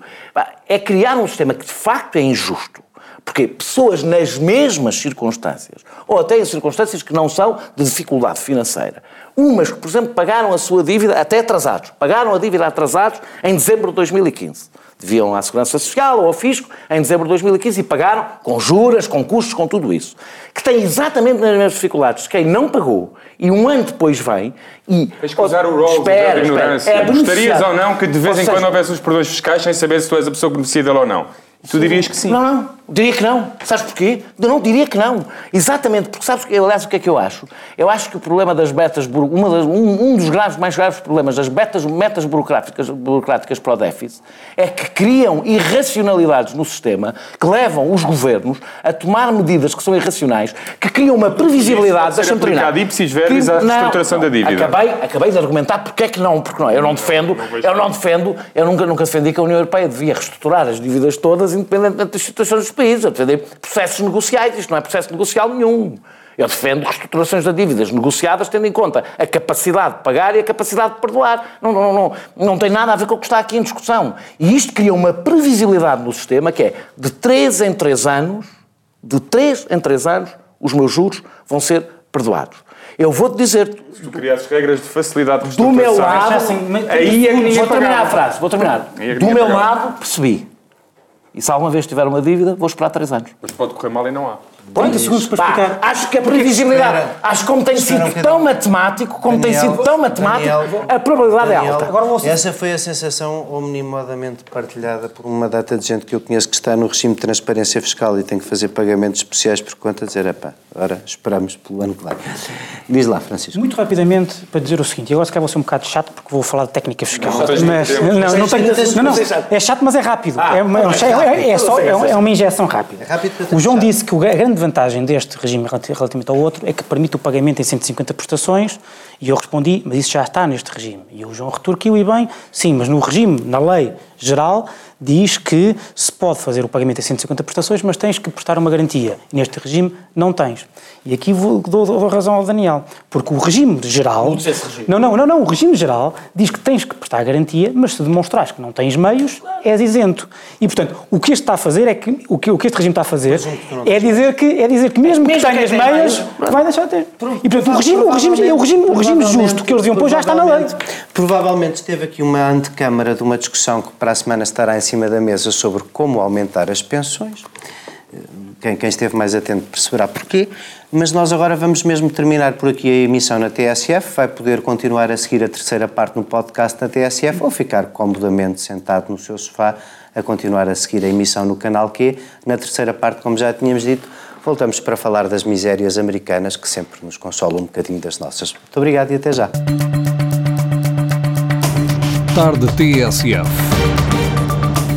é criar um sistema que de facto é injusto. Porque pessoas nas mesmas circunstâncias, ou até em circunstâncias que não são de dificuldade financeira, umas que, por exemplo, pagaram a sua dívida até atrasados, pagaram a dívida atrasados em dezembro de 2015. Deviam à Segurança Social ou ao Fisco em dezembro de 2015 e pagaram com juras, com custos, com tudo isso. Que têm exatamente as mesmas dificuldades quem não pagou e um ano depois vem e. Tens que usar o rol Espera, da ignorância. espera. É Gostarias ou não que de vez Ou em seja, quando houvesse os perdões fiscais sem saber se tu és a pessoa que beneficia dele ou não? Tu dirias que sim. Não, não. Diria que não. Sabes porquê? Eu não diria que não. Exatamente, porque sabes, aliás, o que é que eu acho? Eu acho que o problema das betas, uma das- um, um dos graves, mais graves problemas das betas, metas burocráticas, burocráticas para o déficit é que criam irracionalidades no sistema que levam os governos a tomar medidas que são irracionais, que criam uma previsibilidade. Terminar. aplicado ipsis verbis à não. da dívida. Acabei, acabei de argumentar porque é que não, porque não. Eu não defendo, eu não defendo, eu nunca, nunca defendi que a União Europeia devia reestruturar as dívidas todas, independentemente das situações países. Eu defendi processos negociais, isto não é processo negocial nenhum. Eu defendo reestruturações de dívidas negociadas tendo em conta a capacidade de pagar e a capacidade de perdoar. Não, não, não, não tem nada a ver com o que está aqui em discussão. E isto cria uma previsibilidade no sistema que é de 3 em 3 anos, de 3 em 3 anos, os meus juros vão ser perdoados. Eu vou-te dizer, Se tu criasses regras de facilidade de do meu lado, aí é que vou terminar a frase, vou terminar. É Do meu pagava. lado, percebi. E se alguma vez tiver uma dívida, vou esperar 3 anos. Mas pode correr mal e não há. 30 segundos para Pá, explicar. acho que a previsibilidade, espera- acho que como tem um sido bocadinho. tão matemático, como tem Daniel, sido tão matemático, Daniel, a probabilidade é Daniel, alta. Agora vou- Essa foi a sensação omnimodamente partilhada por uma data de gente que eu conheço que está no regime de transparência fiscal e tem que fazer pagamentos especiais por conta, dizer, epá, ora, esperamos pelo ano que vem. Diz lá, Francisco. Muito rapidamente para dizer o seguinte, e agora se calhar vou ser um bocado chato porque vou falar de técnica fiscal. Não, tens mas, não, não, não, tenho- não, não, é chato, mas é rápido. Ah, é, uma, é, um- é- é só, é, é uma injeção rápida. É rápido o João chato. disse que a grande vantagem deste regime relati- relativamente ao outro é que permite o pagamento em 150 prestações e eu respondi, mas isso já está neste regime. E o João retorquiu e bem, sim, mas no regime, na lei geral, diz que se pode fazer o pagamento em 150 prestações, mas tens que prestar uma garantia. Neste regime não tens. E aqui vou, dou, dou razão ao Daniel, porque o regime geral... Esse regime. Não, não, não, não, o regime geral diz que tens que prestar garantia, mas se demonstrares que não tens meios, és isento. E, portanto, o que este está a fazer é que, o que, o que este regime está a fazer é dizer que, é dizer que mesmo, Mesmo que tenhas meios, meios, vai deixar de ter. E, portanto, o regime, o regime, o regime, o regime justo que eles deviam pôr já está na lei. Provavelmente- Provavelmente esteve aqui uma antecâmara de uma discussão que para a semana estará em cima da mesa sobre como aumentar as pensões. Quem, quem esteve mais atento perceberá porquê. Mas nós agora vamos mesmo terminar por aqui a emissão na TSF. Vai poder continuar a seguir a terceira parte no podcast na TSF ou ficar comodamente sentado no seu sofá a continuar a seguir a emissão no canal Q. Na terceira parte, como já tínhamos dito, voltamos para falar das misérias americanas que sempre nos consolam um bocadinho das nossas. Muito obrigado e até já. Tarde TSF.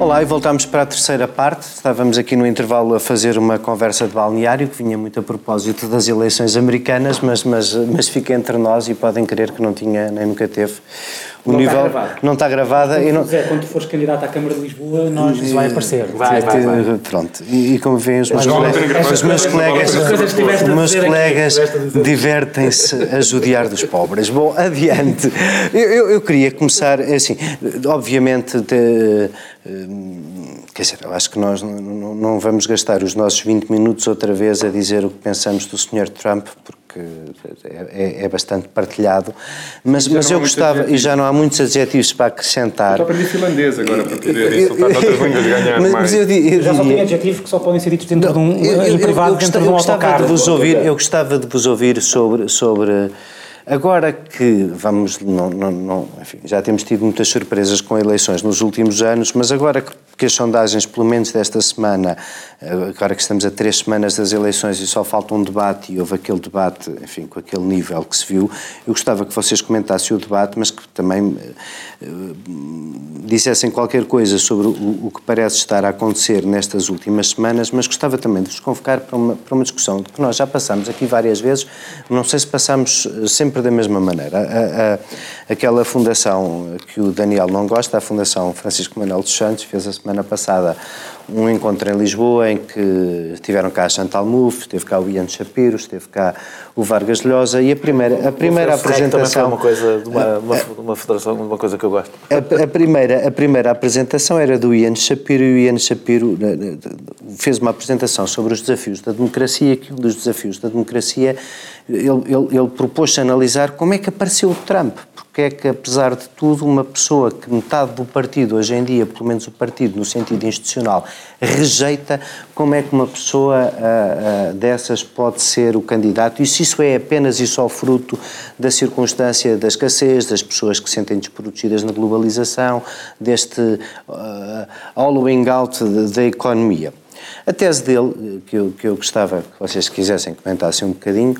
Olá, e voltamos para a terceira parte. Estávamos aqui no intervalo a fazer uma conversa de balneário que vinha muito a propósito das eleições americanas, mas, mas, mas fica entre nós e podem crer que não tinha nem nunca teve. O Não está nível gravada. não está gravada e não, Zé, quando tu fores candidato à Câmara de Lisboa, nós, isso vai aparecer. Vai, vai, vai. Pronto, e, e como veem, os meus colegas, os meus colegas, os meus colegas divertem-se a judiar dos pobres. Bom, [LAUGHS] adiante. Eu, eu- eu queria começar, é assim, obviamente, de, eh, quer dizer, eu acho que nós não, não- não vamos gastar os nossos 20 minutos outra vez a dizer o que pensamos do Sr. Trump, porque é, é- é bastante partilhado, mas, mas eu gostava, e já não há muitos adjetivos para acrescentar. Estou a aprender finlandês agora para poder insultar noutras línguas e ganhar Mas- mais. mas eu di- eu Já só tem adjetivos que só podem ser ditos dentro de um, eu, eu- em eu- privado, eu dentro gostava, de um eu autocarro. de vos ouvir, eu gostava de vos ouvir sobre, sobre agora que vamos, não, não, não- enfim, já temos tido muitas surpresas com eleições nos últimos anos, mas agora que, as sondagens, pelo menos desta semana, agora que estamos a três semanas das eleições e só falta um debate e houve aquele debate, enfim, com aquele nível que se viu, eu gostava que vocês comentassem o debate, mas que também eh, dissessem qualquer coisa sobre o, o que parece estar a acontecer nestas últimas semanas, mas gostava também de vos convocar para uma, para uma discussão que nós já passámos aqui várias vezes, não sei se passamos eh, sempre da mesma maneira. A- a- aquela fundação que o Daniel não gosta, a Fundação Francisco Manuel dos Santos, fez a semana passada um encontro em Lisboa em que estiveram cá a Chantal Mouffe, esteve cá o Ian Shapiro, esteve cá o Vargas Llosa e a primeira, a primeira O Ferreira também foi apresentação... uma coisa de uma, uma, uma federação, de uma coisa que eu gosto. A, a primeira, a primeira apresentação era do Ian Shapiro e o Ian Shapiro eh, eh, fez uma apresentação sobre os desafios da democracia que um dos desafios da democracia ele, ele, ele propôs-se analisar como é que apareceu o Trump, porque é que apesar de tudo uma pessoa que metade do partido hoje em dia, pelo menos o partido no sentido institucional, rejeita, como é que uma pessoa ah, ah, dessas pode ser o candidato e se isso é apenas e só fruto da circunstância da escassez, das pessoas que se sentem desprotegidas na globalização, deste ah, hollowing out da- economia. A tese dele, que eu, que eu gostava que vocês quisessem comentassem um bocadinho,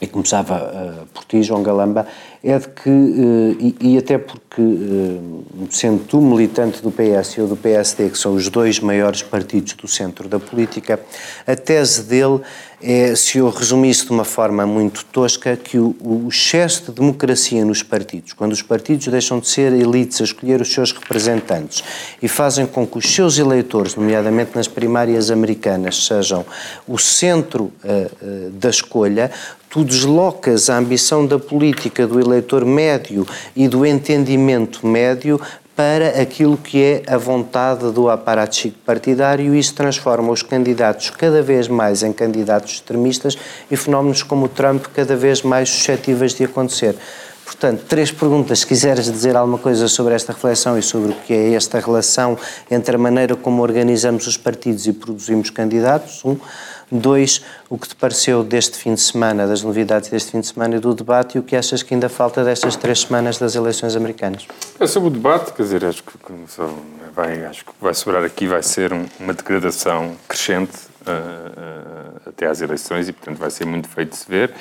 e começava eh, por ti, João Galamba, é de que, eh, e, e até porque, eh, sendo tu militante do PS e eu do PSD, que são os dois maiores partidos do centro da política, a tese dele é, se eu resumisse de uma forma muito tosca, que o, o excesso de democracia nos partidos, quando os partidos deixam de ser elites a escolher os seus representantes e fazem com que os seus eleitores, nomeadamente nas primárias americanas, sejam o centro da escolha, tu deslocas a ambição da política do eleitor médio e do entendimento médio para aquilo que é a vontade do aparato chico partidário e isso transforma os candidatos cada vez mais em candidatos extremistas e fenómenos como o Trump cada vez mais suscetíveis de acontecer. Portanto, três perguntas. Se quiseres dizer alguma coisa sobre esta reflexão e sobre o que é esta relação entre a maneira como organizamos os partidos e produzimos candidatos, um. Dois, o que te pareceu deste fim de semana, das novidades deste fim de semana e do debate e o que achas que ainda falta destas três semanas das eleições americanas? É sobre o debate, quer dizer, acho que, vai, acho que vai sobrar aqui vai ser um- uma degradação crescente ah, ah, até às eleições e, portanto, vai ser muito feito de se ver.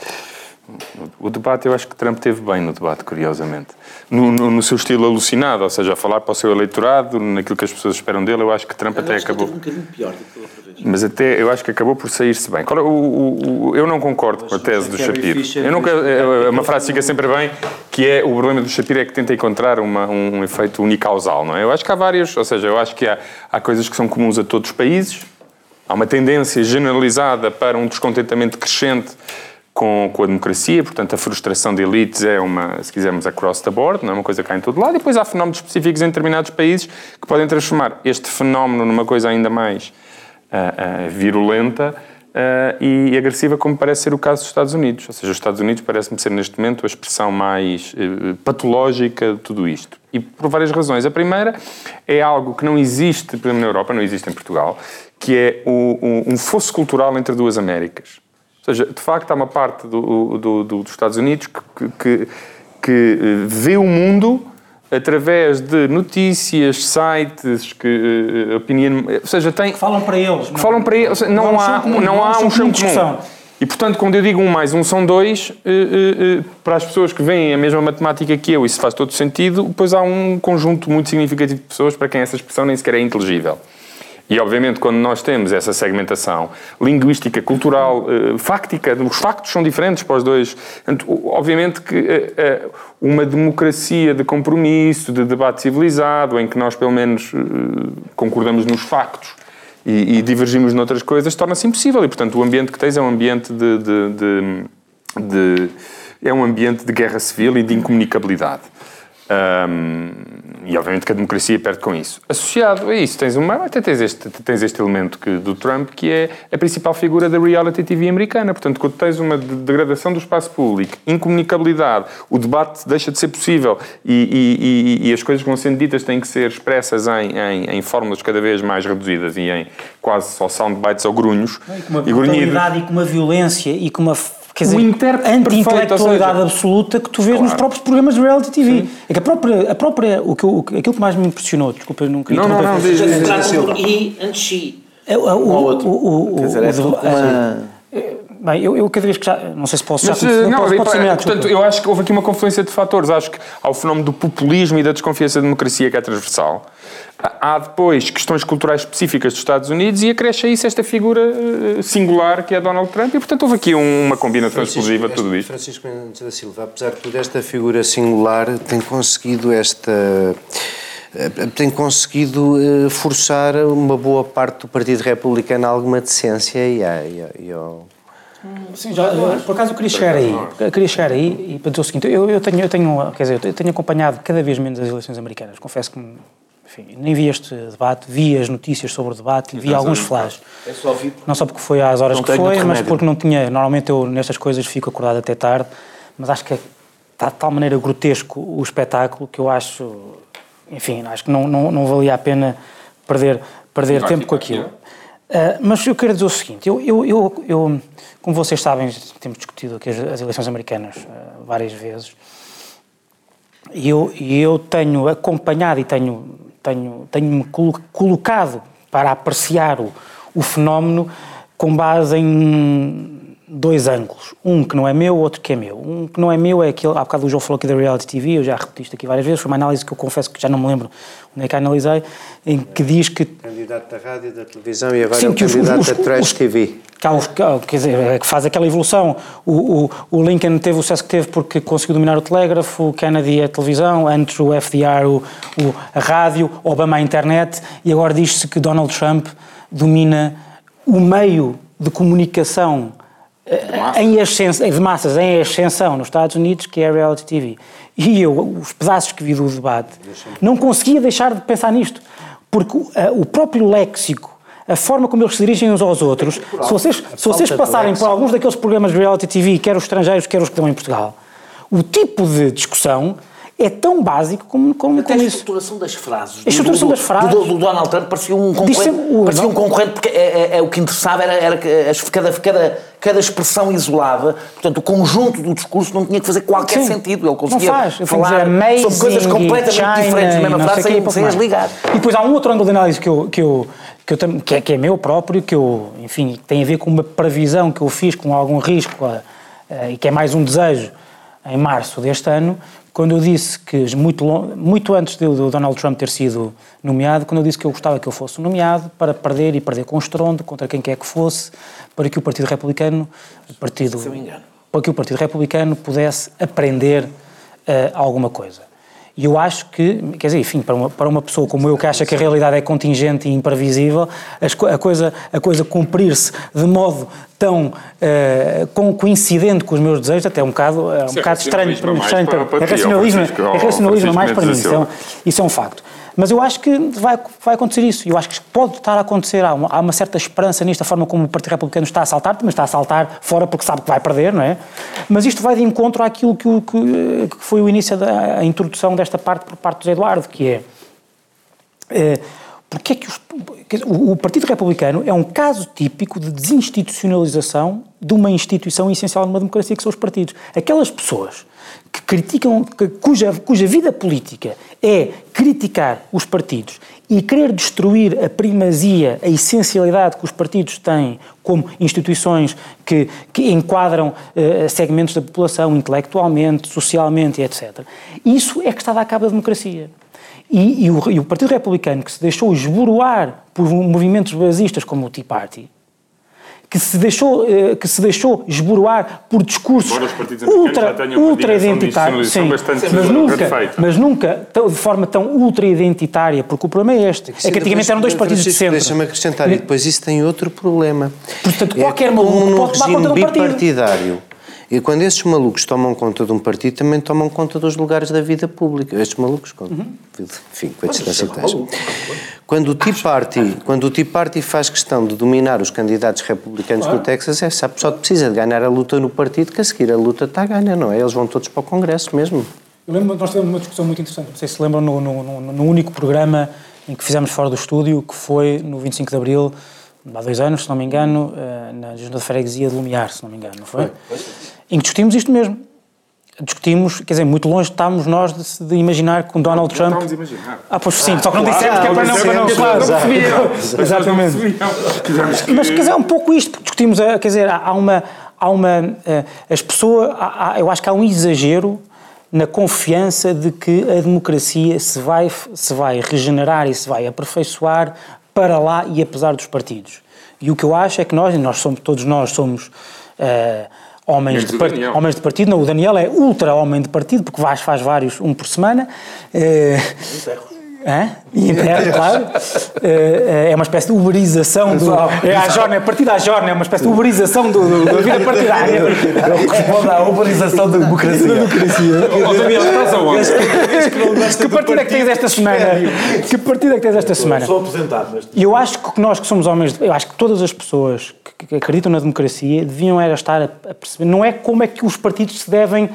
O debate, eu acho que Trump teve bem no debate, curiosamente. No, no- no seu estilo alucinado, ou seja, a falar para o seu eleitorado, naquilo que as pessoas esperam dele, eu acho que Trump até acabou. um bocadinho pior do que outra vez. Mas até eu acho que acabou por sair-se bem. Qual é o- o- o- eu não concordo com a tese do Carrie Shapiro. Fisher Eu nunca, é- é uma frase que fica sempre bem, que é o problema do Shapiro é que tenta encontrar uma- um efeito unicausal, não é? Eu acho que há vários, ou seja, eu acho que há, há coisas que são comuns a todos os países, há uma tendência generalizada para um descontentamento crescente com, com a democracia, portanto a frustração de elites é uma, se quisermos, across the board, não é uma coisa que há em todo lado, e depois há fenómenos específicos em determinados países que podem transformar este fenómeno numa coisa ainda mais ah, ah, virulenta ah, e agressiva, como parece ser o caso dos Estados Unidos. Ou seja, os Estados Unidos parece-me ser neste momento a expressão mais eh, patológica de tudo isto. E por várias razões. A primeira é algo que não existe, por exemplo, na Europa, não existe em Portugal, que é o- o- um fosso cultural entre duas Américas. Ou seja, de facto, há uma parte do- do- do- dos Estados Unidos que, que- que, eh, vê o mundo através de notícias, sites, que, eh, opinião, ou seja, tem, Falam para eles. que falam para eles, seja, não, há um comum, não não há um chão comum. E, portanto, quando eu digo um mais um são dois, eh, eh, eh, para as pessoas que veem a mesma matemática que eu, isso faz todo sentido, pois há um conjunto muito significativo de pessoas para quem essa expressão nem sequer é inteligível. E, obviamente, quando nós temos essa segmentação linguística, cultural, eh, fáctica, os factos são diferentes para os dois. Obviamente que eh, eh, uma democracia de compromisso, de debate civilizado, em que nós, pelo menos, concordamos nos factos e, e divergimos noutras coisas, torna-se impossível. E, portanto, o ambiente que tens é um ambiente de, de, de, de é um ambiente de guerra civil e de incomunicabilidade. Um, e obviamente que a democracia perde com isso. Associado a isso, tens, uma, até tens, este, tens este elemento que, do Trump, que é a principal figura da reality TV americana. Portanto, quando tens uma degradação do espaço público, incomunicabilidade, o debate deixa de ser possível e, e, e, e as coisas que vão sendo ditas têm que ser expressas em, em, em, fórmulas cada vez mais reduzidas e em quase só soundbites ou grunhos. E com uma brutalidade e com uma violência e com uma quer dizer, anti-intelectualidade absoluta que tu vês claro. nos próprios programas de reality TV. Sim. É que a própria, a própria o que, o, aquilo que mais me impressionou, desculpa, eu não queria não, não, não, diz, diz, diz, E antes si. O, o, o, Quer dizer, é uma... Bem, eu, eu, cada vez que já. Não sei se posso Mas, já. Não, não pode, pode ser portanto, eu acho que houve aqui uma confluência de fatores. Acho que há o fenómeno do populismo e da desconfiança da democracia que é transversal. Há depois questões culturais específicas dos Estados Unidos e acresce a isso esta figura eh, singular que é Donald Trump e, portanto, houve aqui uma combinação explosiva de tudo isto. Francisco Mendes da Silva, apesar de tudo, esta figura singular tem conseguido esta eh, tem conseguido eh, forçar uma boa parte do Partido Republicano a alguma decência e, a, e, ao... Sim, já, por acaso eu queria chegar aí, eu queria chegar aí e para dizer o seguinte, eu, eu, tenho, eu tenho, quer dizer, eu tenho acompanhado cada vez menos as eleições americanas, confesso que enfim, nem vi este debate, vi as notícias sobre o debate, vi alguns flashes. É só vi não só porque foi às horas que foi, mas porque não tinha. Normalmente eu nestas coisas fico acordado até tarde, mas acho que é, está de tal maneira grotesco o espetáculo que eu acho. Enfim, acho que não, não, não valia a pena perder, perder tempo com aquilo. Uh, mas eu quero dizer o seguinte: eu, eu, eu, eu, como vocês sabem, temos discutido aqui as, as eleições americanas uh, várias vezes, e eu, eu tenho acompanhado e tenho tenho, tenho-me colocado para apreciar o, o fenómeno com base em dois ângulos. Um que não é meu, outro que é meu. Um que não é meu é aquele, há bocado o João falou aqui da Reality TV, eu já repeti isto aqui várias vezes, foi uma análise que eu confesso que já não me lembro onde é que analisei, em que diz que... Candidato da rádio, da televisão e agora Sim, é o candidato os, os, da Trash TV. Que, há, quer dizer, é que faz aquela evolução. O, o, o, Lincoln teve o sucesso que teve porque conseguiu dominar o telégrafo, o Kennedy a televisão, antes o FDR o, o a rádio, Obama a internet e agora diz-se que Donald Trump domina o meio de comunicação de em ascensão, de massas em ascensão nos Estados Unidos, que é a reality TV. E eu, os pedaços que vi do debate, não conseguia deixar de pensar nisto, porque uh, o próprio léxico, a forma como eles se dirigem uns aos outros, se vocês, se vocês passarem por alguns daqueles programas de reality TV, quer os estrangeiros, quer os que dão em Portugal, o tipo de discussão é tão básico como, como, Até como a estruturação das frases. A estruturação do, das frases. Do, do, Donald Trump parecia um concorrente, o, parecia um concorrente porque é, é, é, o que interessava era, era cada, cada, cada expressão isolada, portanto o conjunto do discurso não tinha que fazer qualquer Sim, sentido. Ele conseguia não faz. falar sobre coisas completamente China, diferentes na mesma frase sem, sem as ligar. E depois há um outro ângulo de análise que eu, que eu que, eu, que, é, que é meu próprio, que eu, enfim, tem a ver com uma previsão que eu fiz com algum risco a, e que é mais um desejo em março deste ano, quando eu disse que, muito, muito antes do Donald Trump ter sido nomeado, quando eu disse que eu gostava que ele fosse nomeado para perder e perder com estrondo contra quem quer que fosse, para que o Partido Republicano, o partido, para que o Partido Republicano pudesse aprender uh, alguma coisa. E eu acho que, quer dizer, enfim, para uma, para uma pessoa como eu que acha que a realidade é contingente e imprevisível, a coisa, a coisa cumprir-se de modo tão uh, coincidente com os meus desejos, até um bocado, é um bocado estranho. estranho para, para, para, é racionalismo, é racionalismo mais para mim, isso é, isso é um facto. Mas eu acho que vai, vai acontecer isso. Eu acho que pode estar a acontecer. Há uma, há uma certa esperança nisto, a forma como o Partido Republicano está a saltar, mas está a saltar fora porque sabe que vai perder, não é? Mas isto vai de encontro àquilo que, que, que foi o início da introdução desta parte por parte do Eduardo, que é. é porque é que os, o Partido Republicano é um caso típico de desinstitucionalização de uma instituição essencial numa democracia que são os partidos. Aquelas pessoas que criticam, que, cuja, cuja vida política é criticar os partidos e querer destruir a primazia, a essencialidade que os partidos têm como instituições que, que enquadram uh, segmentos da população intelectualmente, socialmente, etc. Isso é que está a dar cabo da democracia. E, e, o, e, o, Partido Republicano, que se deixou esboroar por movimentos basistas como o Tea Party, que se deixou, eh, que se deixou esboroar por discursos ultra, ultra identitários, sim, mas nunca, mas nunca de forma tão ultra identitária, porque o problema é este, é que antigamente eram dois partidos de centro. Deixa-me acrescentar, e depois isso tem outro problema. Portanto, qualquer é maluco pode tomar conta de um partido. bipartidário e quando esses malucos tomam conta de um partido, também tomam conta dos lugares da vida pública. Estes malucos, uhum. enfim, com a distância Quando o Tea Party, quando o Tea Party faz questão de dominar os candidatos republicanos claro. do Texas, é, sabe, só precisa de ganhar a luta no partido, que a seguir a luta está a ganhar, não é? Eles vão todos para o Congresso mesmo. Eu lembro, nós tivemos uma discussão muito interessante, não sei se lembram, no, no, no, no único programa em que fizemos fora do estúdio, que foi no 25 de Abril, há dois anos, se não me engano, eh, na Junta de Freguesia de Lumiar, se não me engano, não foi? foi em que discutimos isto mesmo. Discutimos, quer dizer, muito longe estávamos nós de, de imaginar que o Donald não, Trump. Não imaginar. Ah, pois sim, só que não dissemos que é para não, para não, claro, [LAUGHS] Exatamente. Mas quer dizer, é um pouco isto, discutimos, eh, quer dizer, há uma. Há uma eh, as pessoas. Há, eu acho que há um exagero na confiança de que a democracia se vai, se vai regenerar e se vai aperfeiçoar para lá e apesar dos partidos. E o que eu acho é que nós, e nós somos, todos nós somos. Uh, homens de, part... homens de partido. Não, o Daniel é ultra homem de partido, porque faz, faz vários, um por semana. É... Hã? E interno, [LAUGHS] claro. É uma espécie de uberização do. É a jorna, a partir da jorna, é uma espécie de uberização do, do, da vida partidária. Ele responde à uberização da democracia. Da democracia. Que partido é que tens esta semana? Que partido é que tens esta semana? Sou aposentado. E eu acho que nós que somos homens. Eu acho que todas as pessoas que acreditam na democracia deviam era estar a perceber. Não é como é que os partidos se devem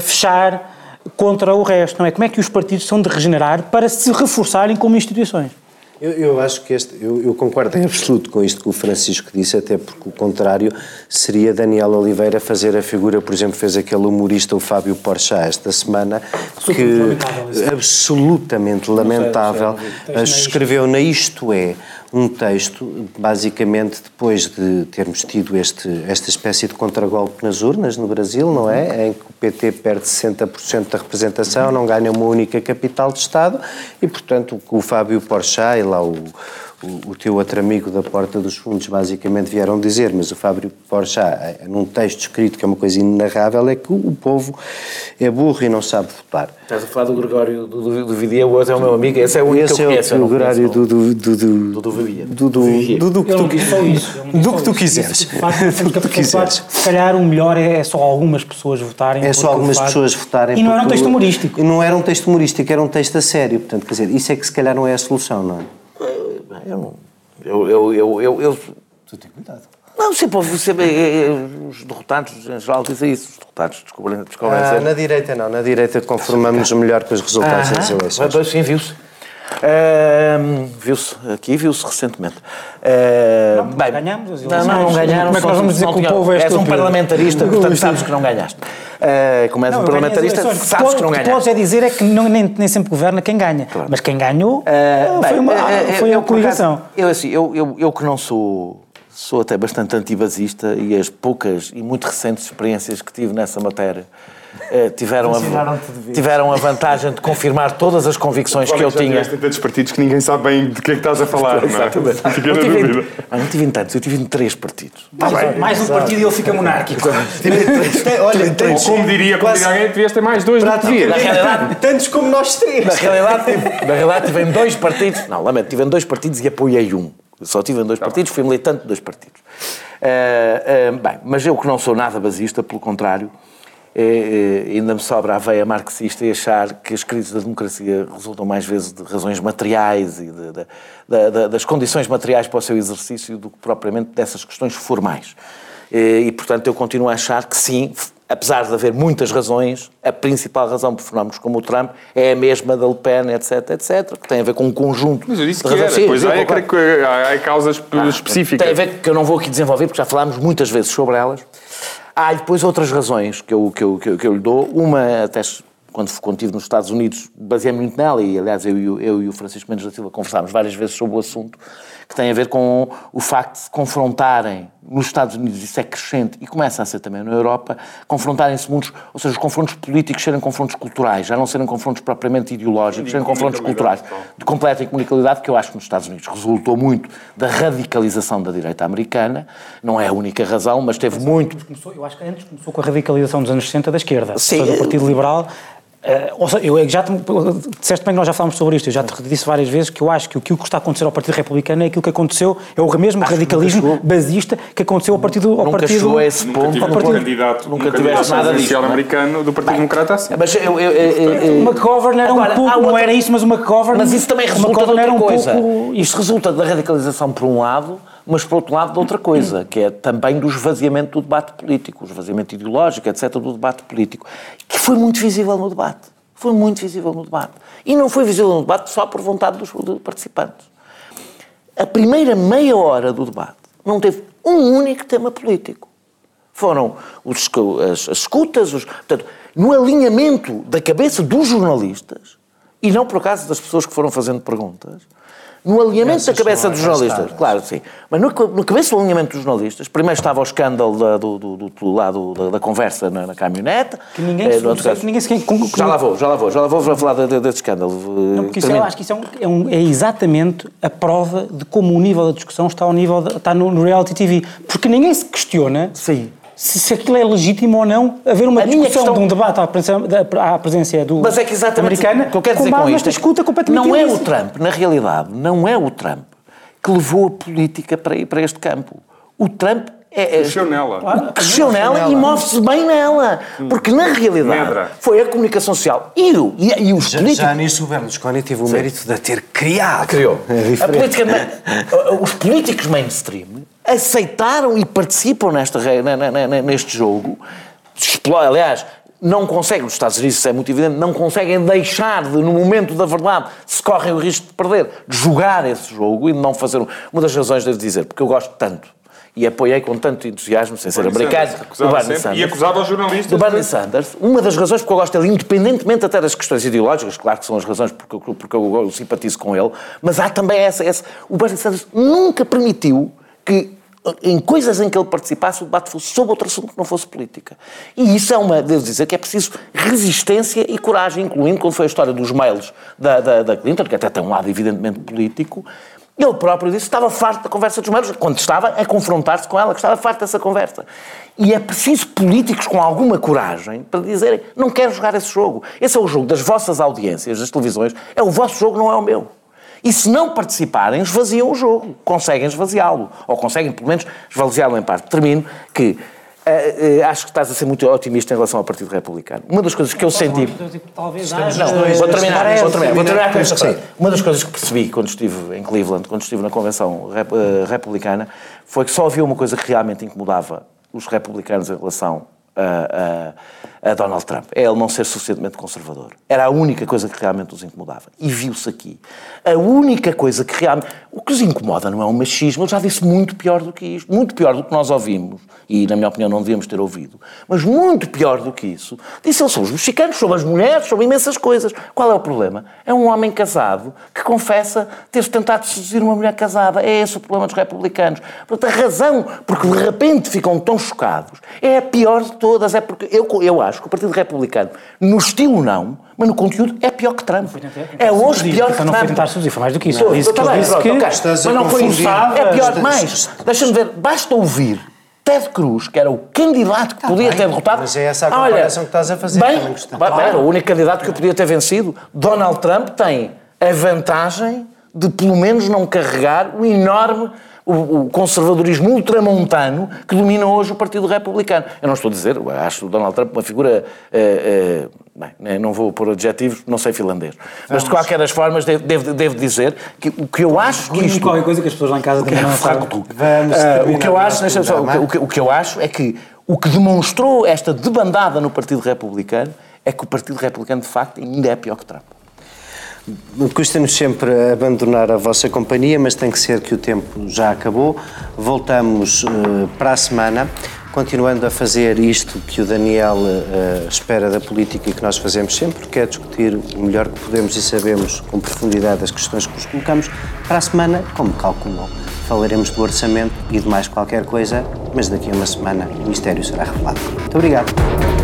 fechar contra o resto, não é? Como é que os partidos são de regenerar para se reforçarem como instituições? Eu, eu acho que este, eu, eu, concordo em absoluto com isto que o Francisco disse, até porque o contrário seria Daniel Oliveira fazer a figura, por exemplo, fez aquele humorista, o Fábio Porchat, esta semana, que lamentável, absolutamente lamentável, escreveu na Isto É um texto, basicamente depois de termos tido este, esta espécie de contragolpe nas urnas no Brasil, não é? Em que o PT perde 60% da representação, não ganha uma única capital de Estado e, portanto, o, o Fábio Porchat e lá o o, o, teu outro amigo da Porta dos Fundos basicamente vieram dizer, mas o Fábio Porchat, eh, num texto escrito que é uma coisa inenarrável, é que o, povo é burro e não sabe votar. Estás a falar do Gregório do, do, do Vidia, o outro é o meu amigo, esse é o único esse que eu conheço. é o Gregório do... Do, do, do, do, Vidia. Do, do, do, do, que tu, do que tu quiseres. Do que tu quiseres. Se calhar o melhor é só algumas pessoas votarem. É só algumas pessoas votarem. E não era um texto humorístico. Não era um texto humorístico, era um texto a sério. Portanto, quer dizer, isso é que se calhar não é a solução, não é? Eu, eu, eu, eu, eu, eu Tu tem cuidado. Não, sempre você, os derrotados em geral dizem isso, os derrotados descobrem, descobrem ah, Na direita não, na direita conformamos melhor com os resultados das eleições. Sim, viu-se. Uh, viu-se aqui, viu-se recentemente. Uh, não, bem, ganhamos as eleições. Não, não, não ganharam. Como é que nós vamos dizer que o povo é És um parlamentarista, portanto sabes que não ganhaste. Uh, como és não, um parlamentarista, sabes que não ganhaste. O que podes é dizer é que não, nem, nem sempre governa quem ganha. Claro. Mas quem ganhou uh, foi, uma, foi a coligação. Eu, assim, eu, eu, eu que não sou sou até bastante antibasista e as poucas e muito recentes experiências que tive nessa matéria tiveram, a, tiveram a vantagem de confirmar todas as convicções que eu tinha. Tantos partidos que ninguém sabe bem de que é que estás a falar. Exatamente. Não, é? não, tive em, ah, não tive em tantos, eu tive em três partidos. Tá mais, mais um partido e ele fica monárquico. [LAUGHS] Olha, tantos, como diria, como diria alguém, devias ter mais dois do que Na realidade, tantos como nós três. Na realidade, tive, na realidade, tive em dois partidos. Não, lamento, tive em dois partidos e apoiei um. só tive em dois tá partidos, fui militante de dois partidos. Uh, uh, bem, mas eu que não sou nada basista, pelo contrário, é, é, ainda me sobra a veia marxista e achar que as crises da democracia resultam mais vezes de razões materiais e de, de, de, das condições materiais para o seu exercício do que propriamente dessas questões formais. E, e, portanto, eu continuo a achar que sim, apesar de haver muitas razões, a principal razão por fenómenos como o Trump é a mesma da Le Pen, etc, etc, que tem a ver com um conjunto Mas eu disse de que era, razões. Pois sim, há, é que há, há causas específicas. Tem a ver que eu não vou aqui desenvolver, porque já falámos muitas vezes sobre elas. Há depois outras razões que eu, que eu, que eu, que eu lhe dou. Uma, até quando, estive nos Estados Unidos, baseei-me muito nela, e aliás eu, e o- eu e o Francisco Mendes da Silva conversámos várias vezes sobre o assunto, que tem a ver com o facto de se confrontarem nos Estados Unidos, isso é crescente, e começa a ser também na Europa, confrontarem-se mundos, ou seja, os confrontos políticos serem confrontos culturais, já não serem confrontos propriamente ideológicos, serem confrontos culturais de completa incomunicabilidade, que eu acho que nos Estados Unidos resultou muito da radicalização da direita americana, não é a única razão, mas teve muito Começou- eu acho que antes começou com a radicalização dos anos 60 da esquerda. Sim. Seja, o Partido Liberal. Eh, ou seja, eu já te, disseste bem que nós já falámos sobre isto, eu já te disse várias vezes que eu acho que aquilo que está a acontecer ao Partido Republicano é aquilo que aconteceu, é o mesmo Acho radicalismo nunca basista que aconteceu ao Partido. Ao Nunca partido chegou a esse Nunca ponto. tive ao um partido- candidato, nunca um tiveste candidato nada disso. é? americano do Partido Democrata assim. Mas eu, eu, eu, O McGovern era Agora, um pouco, há não outra- era isso, mas o McGovern. Mas isso também o resulta de outra era um coisa. pouco Isto resulta da radicalização por um lado, mas por outro lado de outra coisa, que é também do esvaziamento do debate político, o esvaziamento ideológico, etc., do debate político, que foi muito visível no debate. Foi muito visível no debate. E não foi visível no debate só por vontade dos, participantes. A primeira meia hora do debate não teve um único tema político. Foram os, as, as escutas, os, portanto, no alinhamento da cabeça dos jornalistas, e não por acaso das pessoas que foram fazendo perguntas, no alinhamento da cabeça dos jornalistas, claro, sim, mas no, no cabeça do alinhamento dos jornalistas, primeiro estava o escândalo da, do, do, do, do lado da, da conversa na, na caminhonete. Que ninguém, eh, se- no caso- ninguém com- Já lá vou, já lá vou, já lá vou falar de- de- desse escândalo. Não, porque isso é, eu acho que isso é, um- é um- é exatamente a prova de como o nível da discussão está, ao nível de- está no, no reality TV. Porque ninguém se questiona Sim. Se, se aquilo é legítimo ou não haver uma A discussão questão- de um debate à presença, da- à presença do Mas é que exatamente americana o que eu quero com dizer com nesta isto. é escuta completamente Não é o ilícita. Trump, na realidade, não é o Trump que levou a política para, para este campo. O Trump é, é- Cresceu nela. o- cresceu nela e move-se bem nela. Porque na realidade Medra. foi a comunicação social e, o- e, e os Já, políticos. já nisso o Berlusconi teve o mérito de a ter criado. Criou. É política os políticos mainstream aceitaram e participam nesta, neste jogo. Aliás, não conseguem, nos Estados Unidos isso é muito evidente, não conseguem deixar de, no momento da verdade, se correm o risco de perder, de jogar esse jogo e de não fazer. um- Uma das razões, devo dizer, porque eu gosto tanto e apoiei com tanto entusiasmo, sem ser Bernie americano, Sanders, o Bernie Sanders. E acusava os jornalistas. Do Bernie de- Sanders, uma das razões porque eu gosto dele, independentemente até das questões ideológicas, claro que são as razões porque, eu- porque eu, eu simpatizo com ele, mas há também essa, essa. O Bernie Sanders nunca permitiu que, em coisas em que ele participasse, o debate fosse sobre outro assunto que não fosse política. E isso é uma, devo dizer, que é preciso resistência e coragem, incluindo quando foi a história dos mails da, da, da Clinton, que até tem um lado evidentemente político. Ele próprio disse que estava farto da conversa dos mails, quando estava a confrontar-se com ela, que estava farto dessa conversa. E é preciso políticos com alguma coragem para dizerem não quero jogar esse jogo. Esse é o jogo das vossas audiências, das televisões. É o vosso jogo, não é o meu. E se não participarem, esvaziam o jogo. Conseguem esvaziá-lo. Ou conseguem, pelo menos, esvaziá-lo em parte. Termino que eh, eh, acho que estás a ser muito otimista em relação ao Partido Republicano. Uma das coisas que eu senti... Talvez Não, vou terminar, vou terminar, vou terminar com esta Sim. frase. Uma das coisas que percebi quando estive em Cleveland, quando estive na convenção rep- eh, republicana, foi que só havia uma coisa que realmente incomodava os republicanos em relação a, a- Donald Trump. É ele não ser suficientemente conservador. Era a única coisa que realmente os incomodava. E viu-se aqui. A única coisa que realmente... O que os incomoda não é o machismo. Eu já disse muito pior do que isto. Muito pior do que nós ouvimos. E, na minha opinião, não devíamos ter ouvido. Mas muito pior do que isso. Disse ele sobre os mexicanos, sobre as mulheres, sobre imensas coisas. Qual é o problema? É um homem casado que confessa ter tentado seduzir uma mulher casada. É esse o problema dos republicanos. Portanto, a razão porque de repente ficam tão chocados é a pior de todas. É porque eu, eu acho que o Partido Republicano, no estilo não, mas no conteúdo, é pior que Trump. É hoje pior que Então não foi Trump. tentar seduzir, foi mais do que isso. Ele disse tá que, bem, disse que ok. Estás a Mas não foi. É pior demais. Deixa-me ver, basta ouvir Ted Cruz, que era o candidato que podia bem, ter derrotado. mas é essa a Olha, comparação que estás a fazer, Bem, bem, Claro. era o único candidato que eu podia ter vencido. Donald Trump tem a vantagem de, pelo menos, não carregar o enorme o, o conservadorismo ultramontano que domina hoje o Partido Republicano. Eu não estou a dizer, acho o Donald Trump uma figura. Uh, uh, bem, não vou pôr adjetivos, não sei finlandês. Vamos. Mas de qualquer das formas, devo, devo, devo, dizer que o que eu acho que isto. qualquer coisa que as pessoas lá em casa também não sabem. Vamos o que eu acho, só, o, que, o que eu acho é que o que demonstrou esta debandada no Partido Republicano é que o Partido Republicano, de facto, ainda é pior que Trump. Custa-nos sempre abandonar a vossa companhia, mas tem que ser que o tempo já acabou. Voltamos uh, para a semana, continuando a fazer isto que o Daniel uh, espera da política e que nós fazemos sempre, que é discutir o melhor que podemos e sabemos com profundidade as questões que nos colocamos. Para a semana, como calculou, falaremos do orçamento e de mais qualquer coisa, mas daqui a uma semana o mistério será revelado. Muito obrigado.